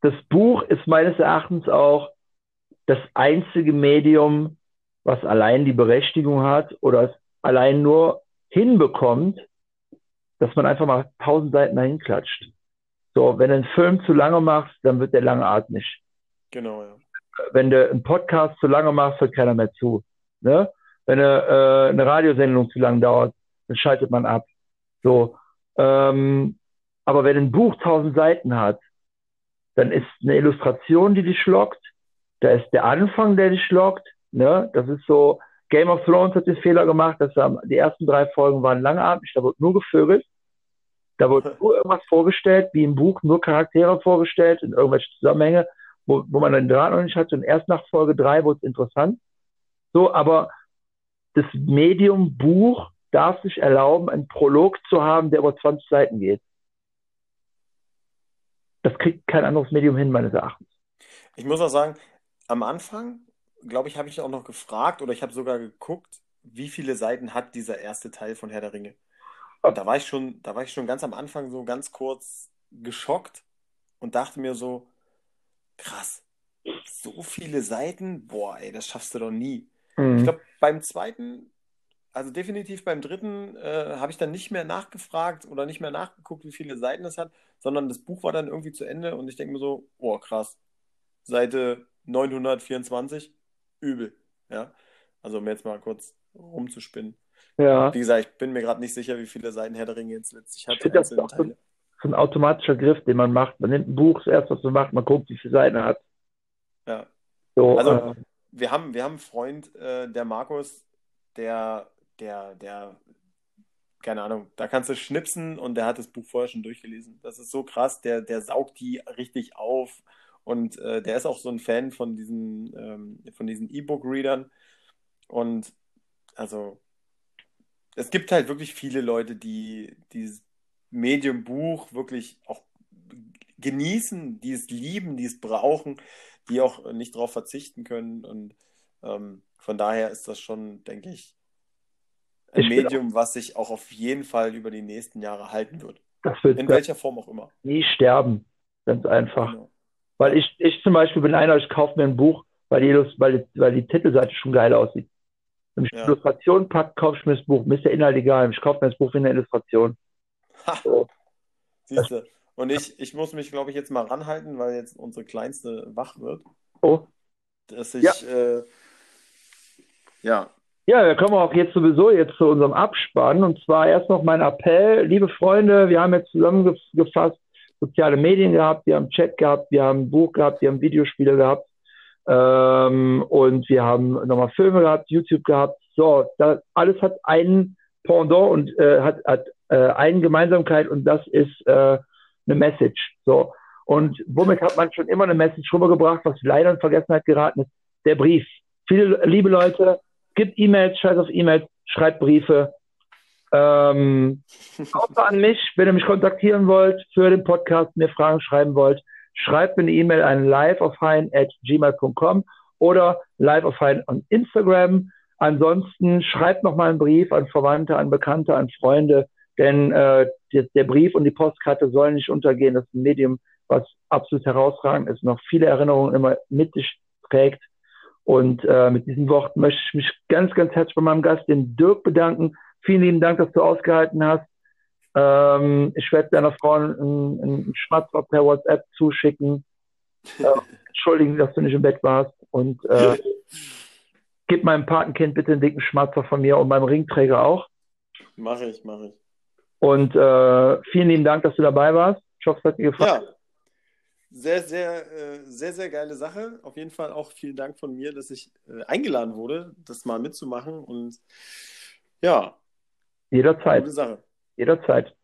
das Buch ist meines Erachtens auch das einzige Medium, was allein die Berechtigung hat oder es allein nur hinbekommt, dass man einfach mal tausend Seiten dahin klatscht. So, wenn du einen Film zu lange machst, dann wird der langatmig. Genau, ja. Wenn du einen Podcast zu lange machst, hört keiner mehr zu. Ne? Wenn du, äh, eine Radiosendung zu lange dauert, dann schaltet man ab. So, ähm, aber wenn ein Buch tausend Seiten hat, dann ist eine Illustration, die dich lockt. Da ist der Anfang, der dich lockt. Ne? Das ist so, Game of Thrones hat den Fehler gemacht, dass die ersten drei Folgen waren langatmig, da wird nur gevögelt. Da wird [LAUGHS] nur irgendwas vorgestellt, wie im Buch, nur Charaktere vorgestellt in irgendwelche Zusammenhänge wo, wo man den Draht noch nicht hat. Und erst nach Folge drei wurde es interessant. So, aber das Medium Buch darf sich erlauben, einen Prolog zu haben, der über 20 Seiten geht. Das kriegt kein anderes Medium hin, meines Erachtens. Ich muss auch sagen, am Anfang, glaube ich, habe ich auch noch gefragt oder ich habe sogar geguckt, wie viele Seiten hat dieser erste Teil von Herr der Ringe. Und da war ich schon, da war ich schon ganz am Anfang so ganz kurz geschockt und dachte mir so, krass, so viele Seiten, boah, ey, das schaffst du doch nie. Mhm. Ich glaube, beim zweiten, also definitiv beim dritten, äh, habe ich dann nicht mehr nachgefragt oder nicht mehr nachgeguckt, wie viele Seiten es hat, sondern das Buch war dann irgendwie zu Ende und ich denke mir so, boah, krass, Seite 924, übel, ja. Also um jetzt mal kurz rumzuspinnen. Ja. Wie gesagt, ich bin mir gerade nicht sicher, wie viele Seiten Herr der Ringe jetzt letztlich hat. Ich das auch so, so ein automatischer Griff, den man macht. Man nimmt ein Buch, das erste, was man macht, man guckt, wie viele Seiten er hat. Ja. So, also, äh, wir, haben, wir haben einen Freund, äh, der Markus, der, der, der, keine Ahnung, da kannst du schnipsen und der hat das Buch vorher schon durchgelesen. Das ist so krass, der, der saugt die richtig auf Und äh, der ist auch so ein Fan von diesen, ähm, von diesen E-Book-Readern. Und also es gibt halt wirklich viele Leute, die dieses Medium Buch wirklich auch genießen, die es lieben, die es brauchen, die auch nicht darauf verzichten können. Und ähm, von daher ist das schon, denke ich, ein ich Medium, was sich auch auf jeden Fall über die nächsten Jahre halten wird. wird In welcher Form auch immer. Nie sterben, ganz einfach. Genau. Weil ich, ich zum Beispiel bin einer, ich kaufe mir ein Buch, weil die, weil, die, weil die Titelseite schon geil aussieht. Wenn ich ja. Illustration packt, kaufe ich mir das Buch. Mir ist der Inhalt egal. Ich kaufe mir das Buch in der Illustration. Ha. So. Siehst du. Und ich, ich muss mich, glaube ich, jetzt mal ranhalten, weil jetzt unsere Kleinste wach wird. Oh. Dass ich, ja. Äh, ja. Ja, wir kommen auch jetzt sowieso jetzt zu unserem Abspann. Und zwar erst noch mein Appell, liebe Freunde, wir haben jetzt zusammengefasst soziale Medien gehabt, wir haben Chat gehabt, wir haben ein Buch gehabt, wir haben Videospiele gehabt ähm, und wir haben nochmal Filme gehabt, YouTube gehabt. So, das alles hat einen Pendant und äh, hat, hat äh, eine Gemeinsamkeit und das ist äh, eine Message. So. Und womit hat man schon immer eine Message rübergebracht, was leider in Vergessenheit geraten ist? Der Brief. Viele liebe Leute, gibt E-Mails, schreibt auf E-Mails, schreibt Briefe. Ähm, [LAUGHS] außer an mich, wenn ihr mich kontaktieren wollt für den Podcast, mir Fragen schreiben wollt, schreibt mir eine E-Mail an liveofhein@gmail.com oder liveofhein on Instagram. Ansonsten schreibt noch mal einen Brief an Verwandte, an Bekannte, an Freunde, denn äh, der, der, Brief und die Postkarte sollen nicht untergehen. Das ist ein Medium, was absolut herausragend ist, noch viele Erinnerungen immer mit sich trägt. Und äh, mit diesen Worten möchte ich mich ganz, ganz herzlich bei meinem Gast, den Dirk, bedanken. Vielen lieben Dank, dass du ausgehalten hast. Ähm, ich werde deiner Frau einen, einen Schmatzer per WhatsApp zuschicken. [LAUGHS] Äh, entschuldigen, dass du nicht im Bett warst. Und äh, gib meinem Patenkind bitte einen dicken Schmatzer von mir und meinem Ringträger auch. Mache ich, mache ich. Und äh, vielen lieben Dank, dass du dabei warst. Ich hoffe, es hat dir gefallen. Ja, sehr, sehr, äh, sehr, sehr geile Sache. Auf jeden Fall auch vielen Dank von mir, dass ich äh, eingeladen wurde, das mal mitzumachen. Und ja. Jederzeit. Gute Sache. Jederzeit.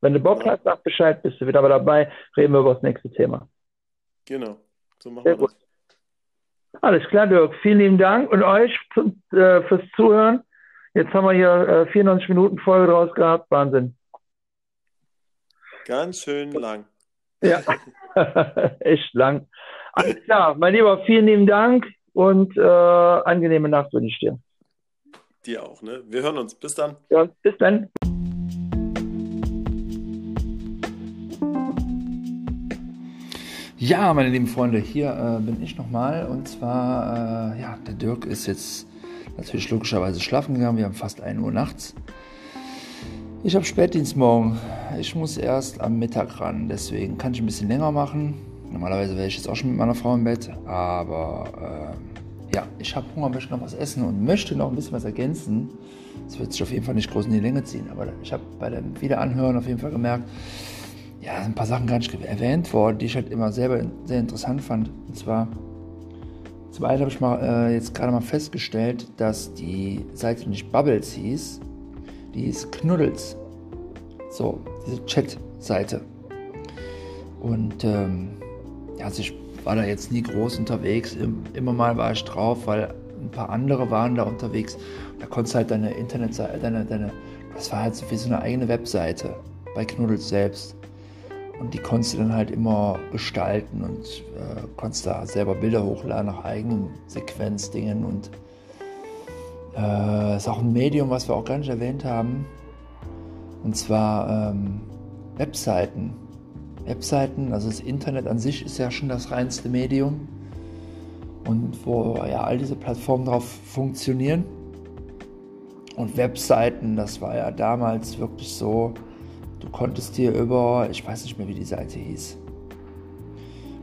Wenn du Bock ja. hast, sag Bescheid, bist du wieder dabei, reden wir über das nächste Thema. Genau. So machen Sehr wir gut. das. Alles klar, Dirk. Vielen lieben Dank und euch äh, fürs Zuhören. Jetzt haben wir hier äh, 94 Minuten Folge draus gehabt. Wahnsinn. Ganz schön lang. Ja, [LAUGHS] echt lang. Alles klar, mein Lieber, vielen lieben Dank und äh, angenehme Nacht wünsche ich dir. Dir auch, ne? Wir hören uns. Bis dann. Ja, bis dann. Ja, meine lieben Freunde, hier äh, bin ich nochmal. Und zwar, äh, ja, der Dirk ist jetzt natürlich logischerweise schlafen gegangen. Wir haben fast 1 Uhr nachts. Ich habe Spätdienst morgen. Ich muss erst am Mittag ran, deswegen kann ich ein bisschen länger machen. Normalerweise wäre ich jetzt auch schon mit meiner Frau im Bett, aber äh, ja, ich habe Hunger, möchte noch was essen und möchte noch ein bisschen was ergänzen. Es wird sich auf jeden Fall nicht groß in die Länge ziehen, aber ich habe bei dem Wiederanhören auf jeden Fall gemerkt, ja, ein paar Sachen gar nicht erwähnt worden, die ich halt immer selber sehr interessant fand. Und zwar, zum einen habe ich mal äh, jetzt gerade mal festgestellt, dass die Seite nicht Bubbles hieß, die ist Knuddels. So, diese Chat-Seite. Und ähm, ja, also ich war da jetzt nie groß unterwegs. Immer mal war ich drauf, weil ein paar andere waren da unterwegs. Da konntest du halt deine Internetseite, deine, deine, das war halt so wie so eine eigene Webseite bei Knuddels selbst. Und die konntest du dann halt immer gestalten und äh, konntest da selber Bilder hochladen nach eigenen Sequenzdingen und äh, ist auch ein Medium, was wir auch gar nicht erwähnt haben. Und zwar ähm, Webseiten. Webseiten, also das Internet an sich ist ja schon das reinste Medium. Und wo ja all diese Plattformen drauf funktionieren. Und Webseiten, das war ja damals wirklich so, du konntest dir über, ich weiß nicht mehr, wie die Seite hieß.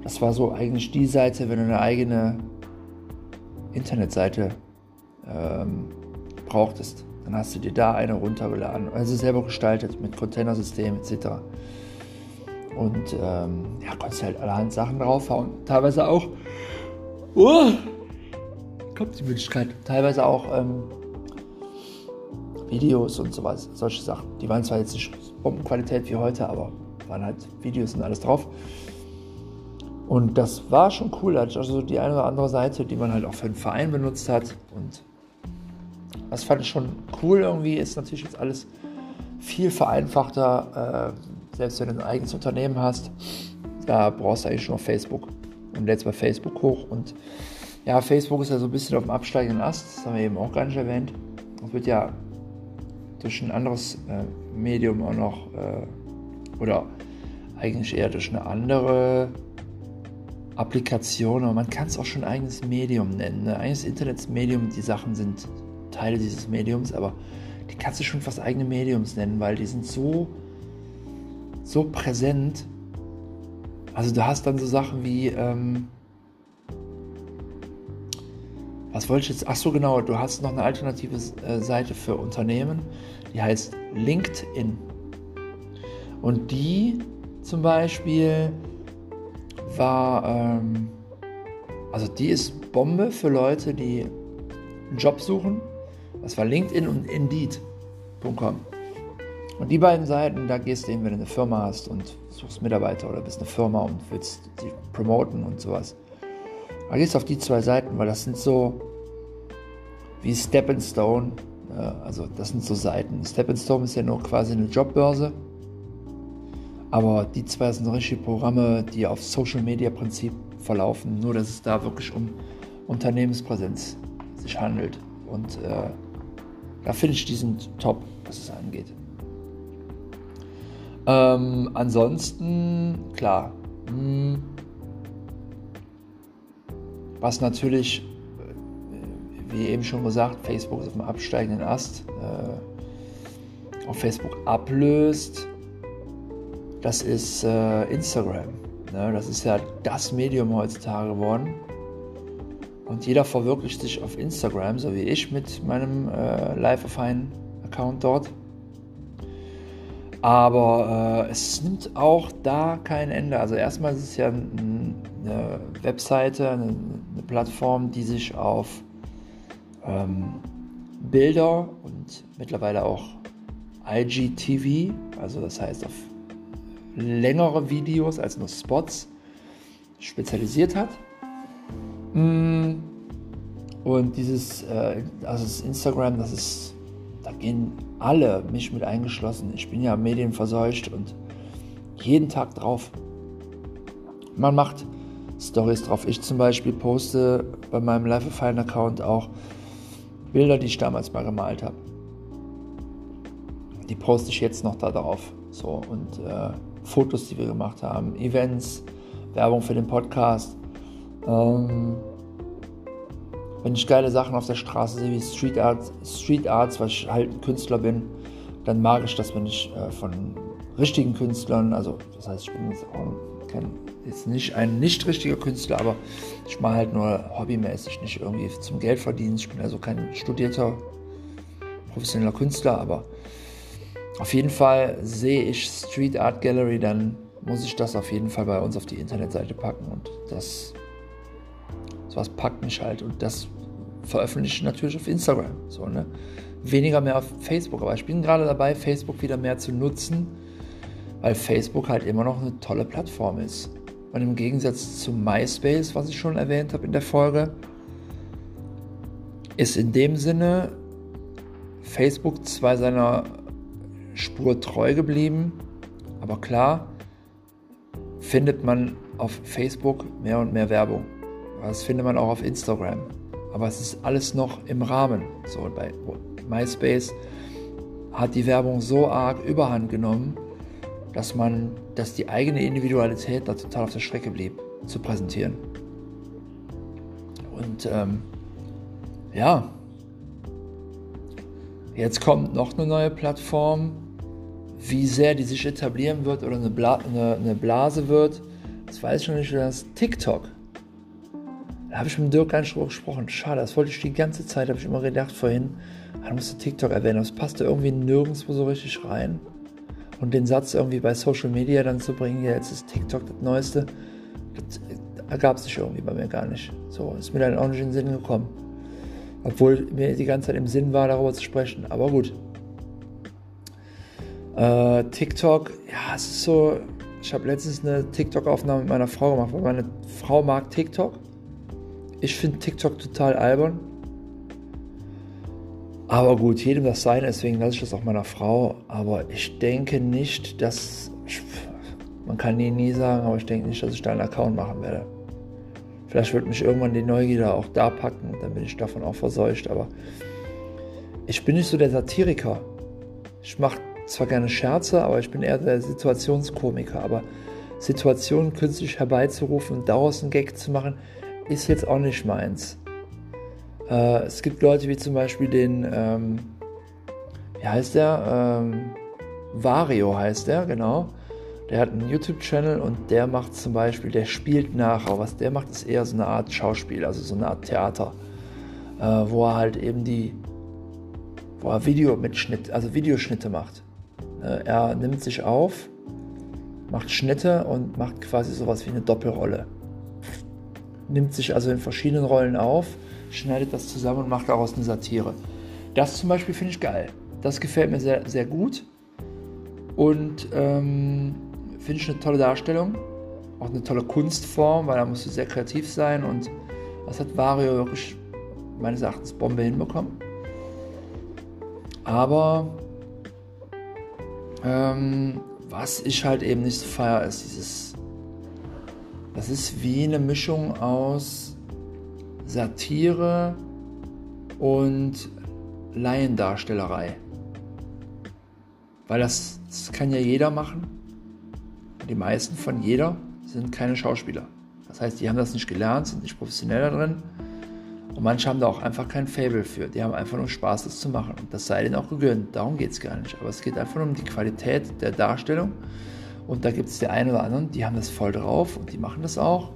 Das war so eigentlich die Seite, wenn du eine eigene Internetseite ähm, brauchtest. Dann hast du dir da eine runtergeladen, also selber gestaltet mit Containersystem etc. Und ähm, ja, konntest halt allerhand Sachen draufhauen. Teilweise auch. Oh, kommt die Möglichkeit. Teilweise auch ähm, Videos und sowas, solche Sachen. Die waren zwar jetzt nicht Bombenqualität wie heute, aber waren halt Videos und alles drauf. Und das war schon cool. Also die eine oder andere Seite, die man halt auch für einen Verein benutzt hat. Und das fand ich schon cool irgendwie. Ist natürlich jetzt alles viel vereinfachter. Äh, selbst wenn du ein eigenes Unternehmen hast, da brauchst du eigentlich noch Facebook. Und lädst bei Facebook hoch. Und ja, Facebook ist ja so ein bisschen auf dem absteigenden Ast. Das haben wir eben auch gar nicht erwähnt. Das wird ja durch ein anderes äh, Medium auch noch, äh, oder eigentlich eher durch eine andere Applikation, aber man kann es auch schon eigenes Medium nennen. Ne? Eigenes Internetsmedium, die Sachen sind Teile dieses Mediums, aber die kannst du schon fast eigene Mediums nennen, weil die sind so, so präsent. Also du hast dann so Sachen wie, ähm, was wollte ich jetzt? Ach so, genau, du hast noch eine alternative äh, Seite für Unternehmen, die heißt LinkedIn. Und die zum Beispiel war, ähm, also die ist Bombe für Leute, die einen Job suchen. Das war LinkedIn und Indeed.com. Und die beiden Seiten, da gehst du hin, wenn du eine Firma hast und suchst Mitarbeiter oder bist eine Firma und willst die promoten und sowas. Gehst du auf die zwei Seiten, weil das sind so wie Step Stone. Also das sind so Seiten. Step Stone ist ja nur quasi eine Jobbörse aber die zwei sind richtige Programme, die auf Social Media Prinzip verlaufen, nur dass es da wirklich um Unternehmenspräsenz sich handelt. Und äh, da finde ich, die sind top, was es angeht. Ähm, ansonsten, klar, mh, hm, was natürlich, äh, wie eben schon gesagt, Facebook ist auf dem absteigenden Ast, äh, auf Facebook ablöst das ist äh, Instagram. Ne? Das ist ja das Medium heutzutage geworden. Und jeder verwirklicht sich auf Instagram, so wie ich mit meinem äh, Life of Hein Account dort. Aber äh, es nimmt auch da kein Ende. Also erstmal ist es ja eine Webseite, eine, eine Plattform, die sich auf ähm, Bilder und mittlerweile auch IGTV, also das heißt auf längere Videos als nur Spots spezialisiert hat. Mm. Und dieses, äh, also das Instagram, das ist, da gehen alle, mich mit eingeschlossen. Ich bin ja medienverseucht und jeden Tag drauf. Man macht Stories drauf. Ich zum Beispiel poste bei meinem Life of Fine Account auch Bilder, die ich damals mal gemalt habe. Die poste ich jetzt noch da drauf. So und äh, Fotos, die wir gemacht haben, Events, Werbung für den Podcast. Ähm, wenn ich geile Sachen auf der Straße sehe, wie Street Arts, Street Arts, weil ich halt ein Künstler bin, dann mag ich das, wenn ich äh, von richtigen Künstlern, also das heißt, ich bin jetzt auch kein, jetzt nicht ein nicht richtiger Künstler, aber ich mache halt nur hobbymäßig, nicht irgendwie zum Geld verdienen. Ich bin also kein studierter professioneller Künstler, aber auf jeden Fall sehe ich Street Art Gallery, dann muss ich das auf jeden Fall bei uns auf die Internetseite packen und das sowas packt mich halt und das veröffentliche ich natürlich auf Instagram. So, ne? Weniger mehr auf Facebook, aber ich bin gerade dabei, Facebook wieder mehr zu nutzen, weil Facebook halt immer noch eine tolle Plattform ist. Und im Gegensatz zu MySpace, was ich schon erwähnt habe in der Folge, ist in dem Sinne Facebook zwei seiner Spur treu geblieben. Aber klar, findet man auf Facebook mehr und mehr Werbung. Das findet man auch auf Instagram. Aber es ist alles noch im Rahmen. So bei MySpace hat die Werbung so arg überhand genommen, dass man, dass die eigene Individualität da total auf der Strecke blieb, zu präsentieren. Und ähm, ja, jetzt kommt noch eine neue Plattform, wie sehr die sich etablieren wird oder eine, Bla eine, eine Blase wird, das weiß ich noch nicht, das TikTok. Da habe ich mit Dirk gar nicht drüber gesprochen. Schade, das wollte ich die ganze Zeit, habe ich immer gedacht vorhin, du musst TikTok erwähnen. Das passte irgendwie nirgendwo so richtig rein. Und den Satz irgendwie bei Social Media dann zu bringen, ja, jetzt ist TikTok das Neueste, das ergab sich irgendwie bei mir gar nicht. So, ist mir dann auch nicht in den Sinn gekommen. Obwohl mir die ganze Zeit im Sinn war, darüber zu sprechen. Aber gut, äh, TikTok, ja, es ist so Ich habe letztens eine TikTok-Aufnahme mit meiner Frau gemacht, weil meine Frau mag TikTok. Ich finde TikTok total albern. Aber gut, jedem das sein, deswegen lasse ich das auch meiner Frau. Aber ich denke nicht, dass. Man kann nie, nie sagen, aber ich denke nicht, dass ich da einen Account machen werde. Vielleicht wird mich irgendwann die Neugier auch da packen und dann bin ich davon auch verseucht. Aber ich bin nicht so der Satiriker. Ich mache zwar gerne Scherze, aber ich bin eher der Situationskomiker. Aber Situationen künstlich herbeizurufen und daraus einen Gag zu machen, ist jetzt auch nicht meins. Äh, es gibt Leute wie zum Beispiel den, ähm, wie heißt der? Ähm, Vario heißt der, genau. Der hat einen YouTube-Channel und der macht zum Beispiel, der spielt nach, aber was der macht, ist eher so eine Art Schauspiel, also so eine Art Theater, äh, wo er halt eben die, wo er Video mit Schnitt, also Videoschnitte macht. Äh, er nimmt sich auf, macht Schnitte und macht quasi sowas wie eine Doppelrolle. Nimmt sich also in verschiedenen Rollen auf schneidet das zusammen und macht daraus eine Satire. Das zum Beispiel finde ich geil. Das gefällt mir sehr, sehr gut. Und ähm, finde ich eine tolle Darstellung. Auch eine tolle Kunstform, weil da musst du sehr kreativ sein. Und das hat Vario wirklich meines Erachtens Bombe hinbekommen. Aber ähm, was ich halt eben nicht so feier, ist dieses. Das ist wie eine Mischung aus Satire und Laiendarstellerei. Weil das, das kann ja jeder machen. Die meisten von jeder sind keine Schauspieler. Das heißt, die haben das nicht gelernt, sind nicht professionell da drin. Und manche haben da auch einfach kein Fable für. Die haben einfach nur Spaß, das zu machen. Und das sei denen auch gegönnt. Darum geht es gar nicht. Aber es geht einfach nur um die Qualität der Darstellung. Und da gibt es die einen oder anderen, die haben das voll drauf und die machen das auch.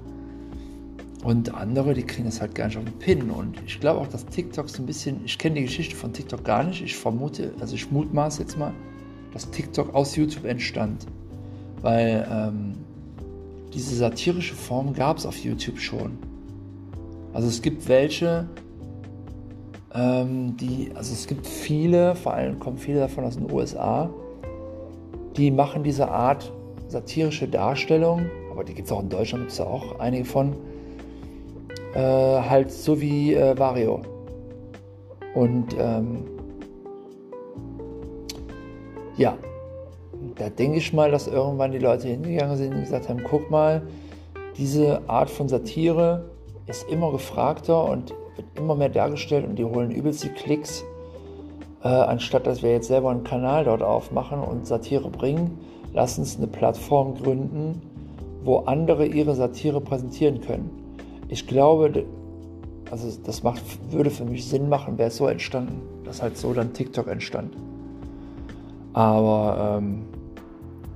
Und andere, die kriegen das halt gar nicht auf den Pin. Und ich glaube auch, dass TikTok so ein bisschen, ich kenne die Geschichte von TikTok gar nicht. Ich vermute, also ich mutmaße jetzt mal, dass TikTok aus YouTube entstand. Weil ähm, diese satirische Form gab es auf YouTube schon. Also es gibt welche, ähm, die, also es gibt viele, vor allem kommen viele davon aus den USA, die machen diese Art satirische Darstellung, aber die gibt es auch in Deutschland, gibt es auch einige von, äh, halt so wie äh, Vario. Und ähm, ja, da denke ich mal, dass irgendwann die Leute hingegangen sind und gesagt haben, guck mal, diese Art von Satire ist immer gefragter und wird immer mehr dargestellt und die holen übelst die Klicks, äh, anstatt dass wir jetzt selber einen Kanal dort aufmachen und Satire bringen, lass uns eine Plattform gründen, wo andere ihre Satire präsentieren können ich glaube, also das macht, würde für mich Sinn machen, wäre es so entstanden, dass halt so dann TikTok entstand. Aber ähm,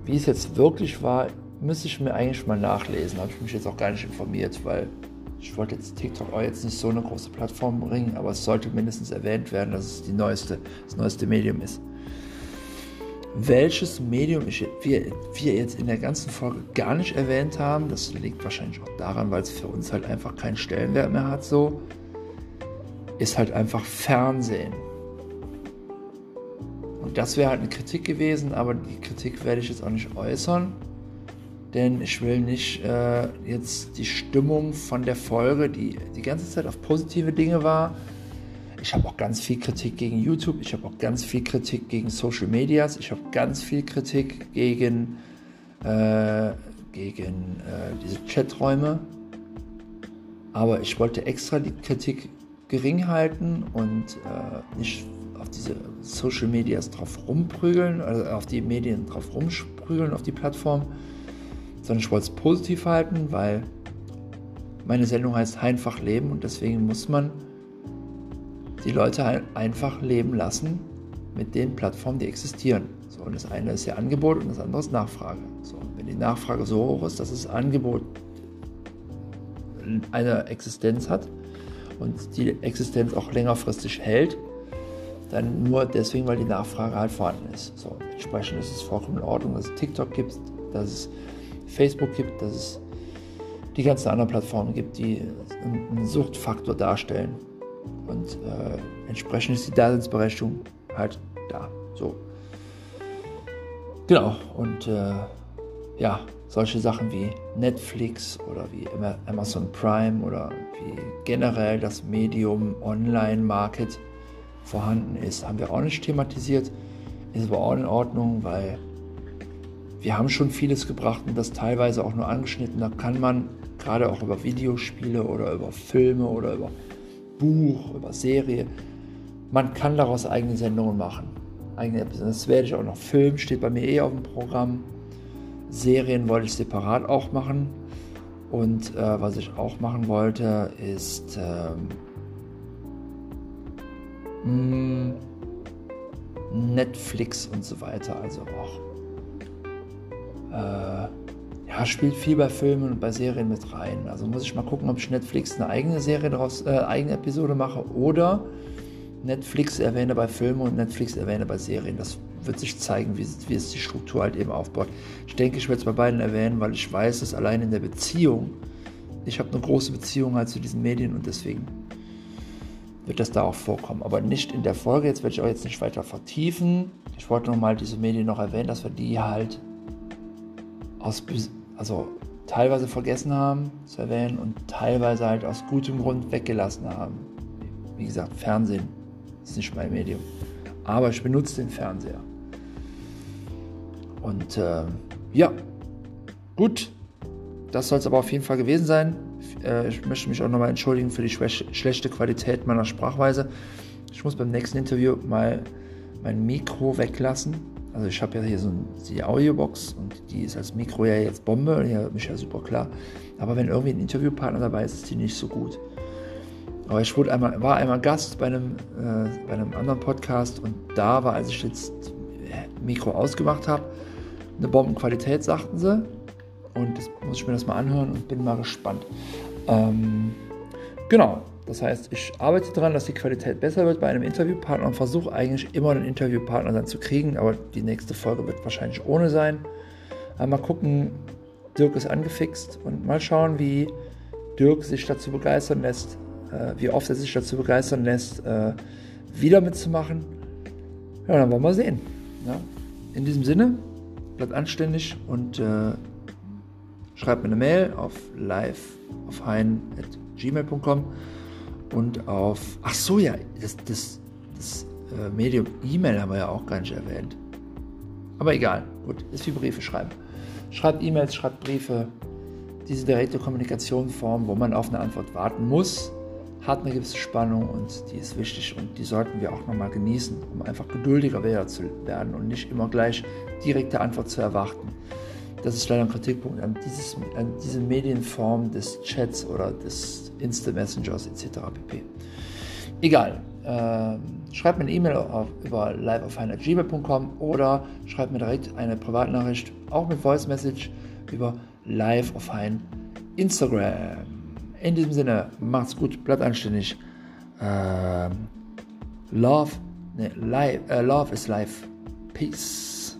wie es jetzt wirklich war, müsste ich mir eigentlich mal nachlesen. Habe ich mich jetzt auch gar nicht informiert, weil ich wollte jetzt TikTok auch jetzt nicht so eine große Plattform bringen, aber es sollte mindestens erwähnt werden, dass es die neueste, das neueste Medium ist welches Medium ich, wir, wir jetzt in der ganzen Folge gar nicht erwähnt haben. Das liegt wahrscheinlich auch daran, weil es für uns halt einfach keinen Stellenwert mehr hat. So ist halt einfach Fernsehen. Und das wäre halt eine Kritik gewesen, aber die Kritik werde ich jetzt auch nicht äußern, denn ich will nicht äh, jetzt die Stimmung von der Folge, die die ganze Zeit auf positive Dinge war, ich habe auch ganz viel Kritik gegen YouTube, ich habe auch ganz viel Kritik gegen Social Medias, ich habe ganz viel Kritik gegen, äh, gegen äh, diese Chaträume. Aber ich wollte extra die Kritik gering halten und äh, nicht auf diese Social Medias drauf rumprügeln, also auf die Medien drauf rumprügeln, auf die Plattform, sondern ich wollte es positiv halten, weil meine Sendung heißt Einfach Leben und deswegen muss man die Leute einfach leben lassen mit den Plattformen, die existieren. So, und das eine ist ja Angebot und das andere ist Nachfrage. So, wenn die Nachfrage so hoch ist, dass das Angebot eine Existenz hat und die Existenz auch längerfristig hält, dann nur deswegen, weil die Nachfrage halt vorhanden ist. So, entsprechend ist es vollkommen in Ordnung, dass es TikTok gibt, dass es Facebook gibt, dass es die ganzen anderen Plattformen gibt, die einen Suchtfaktor darstellen. Und äh, entsprechend ist die Daseinsberechtigung halt da. So. Genau. Und äh, ja, solche Sachen wie Netflix oder wie Amazon Prime oder wie generell das Medium Online-Market vorhanden ist, haben wir auch nicht thematisiert. Ist aber auch in Ordnung, weil wir haben schon vieles gebracht und das teilweise auch nur angeschnitten. Da kann man gerade auch über Videospiele oder über Filme oder über Buch, über Serie, man kann daraus eigene Sendungen machen. Das werde ich auch noch filmen, steht bei mir eh auf dem Programm. Serien wollte ich separat auch machen. Und äh, was ich auch machen wollte, ist ähm, hm, Netflix und so weiter. Also auch äh, ja, spielt viel bei Filmen und bei Serien mit rein. Also muss ich mal gucken, ob ich Netflix eine eigene Serie daraus, äh, eigene Episode mache oder Netflix erwähne bei Filmen und Netflix erwähne bei Serien. Das wird sich zeigen, wie, wie es die Struktur halt eben aufbaut. Ich denke, ich werde es bei beiden erwähnen, weil ich weiß, dass allein in der Beziehung, ich habe eine große Beziehung halt zu diesen Medien und deswegen wird das da auch vorkommen. Aber nicht in der Folge, jetzt werde ich auch jetzt nicht weiter vertiefen. Ich wollte nochmal diese Medien noch erwähnen, dass wir die halt aus, also teilweise vergessen haben zu erwähnen und teilweise halt aus gutem Grund weggelassen haben. Wie gesagt, Fernsehen ist nicht mein Medium. Aber ich benutze den Fernseher. Und äh, ja, gut. Das soll es aber auf jeden Fall gewesen sein. Äh, ich möchte mich auch nochmal entschuldigen für die schlechte Qualität meiner Sprachweise. Ich muss beim nächsten Interview mal mein Mikro weglassen also ich habe ja hier so die Audiobox und die ist als Mikro ja jetzt Bombe, ja, mich ja super klar. Aber wenn irgendwie ein Interviewpartner dabei ist, ist die nicht so gut. Aber ich wurde einmal, war einmal Gast bei einem, äh, bei einem anderen Podcast und da war, als ich jetzt Mikro ausgemacht habe, eine Bombenqualität, sagten sie. Und das muss ich mir das mal anhören und bin mal gespannt. Ähm, genau, das heißt, ich arbeite daran, dass die Qualität besser wird bei einem Interviewpartner und versuche eigentlich immer einen Interviewpartner dann zu kriegen, aber die nächste Folge wird wahrscheinlich ohne sein. Mal gucken, Dirk ist angefixt und mal schauen, wie Dirk sich dazu begeistern lässt, äh, wie oft er sich dazu begeistern lässt, äh, wieder mitzumachen. Ja, dann wollen wir sehen. Ja. In diesem Sinne, bleibt anständig und äh, schreibt mir eine Mail auf live auf hein.gmail.com und auf, ach so, ja, das, das, das äh, Medium E-Mail haben wir ja auch gar nicht erwähnt. Aber egal, gut, ist wie Briefe schreiben. Schreibt E-Mails, schreibt Briefe. Diese direkte Kommunikationsform, wo man auf eine Antwort warten muss, hat eine gewisse Spannung und die ist wichtig und die sollten wir auch nochmal genießen, um einfach geduldiger zu werden und nicht immer gleich direkte Antwort zu erwarten. Das ist leider ein Kritikpunkt an, dieses, an diese Medienform des Chats oder des Instant Messengers etc. pp. Egal. Äh, schreibt mir eine E-Mail über liveaufheiner.gmail.com oder schreibt mir direkt eine Privatnachricht, auch mit Voice Message, über live Instagram. In diesem Sinne, macht's gut, bleibt anständig. Äh, love, ne, live, äh, love is life. Peace.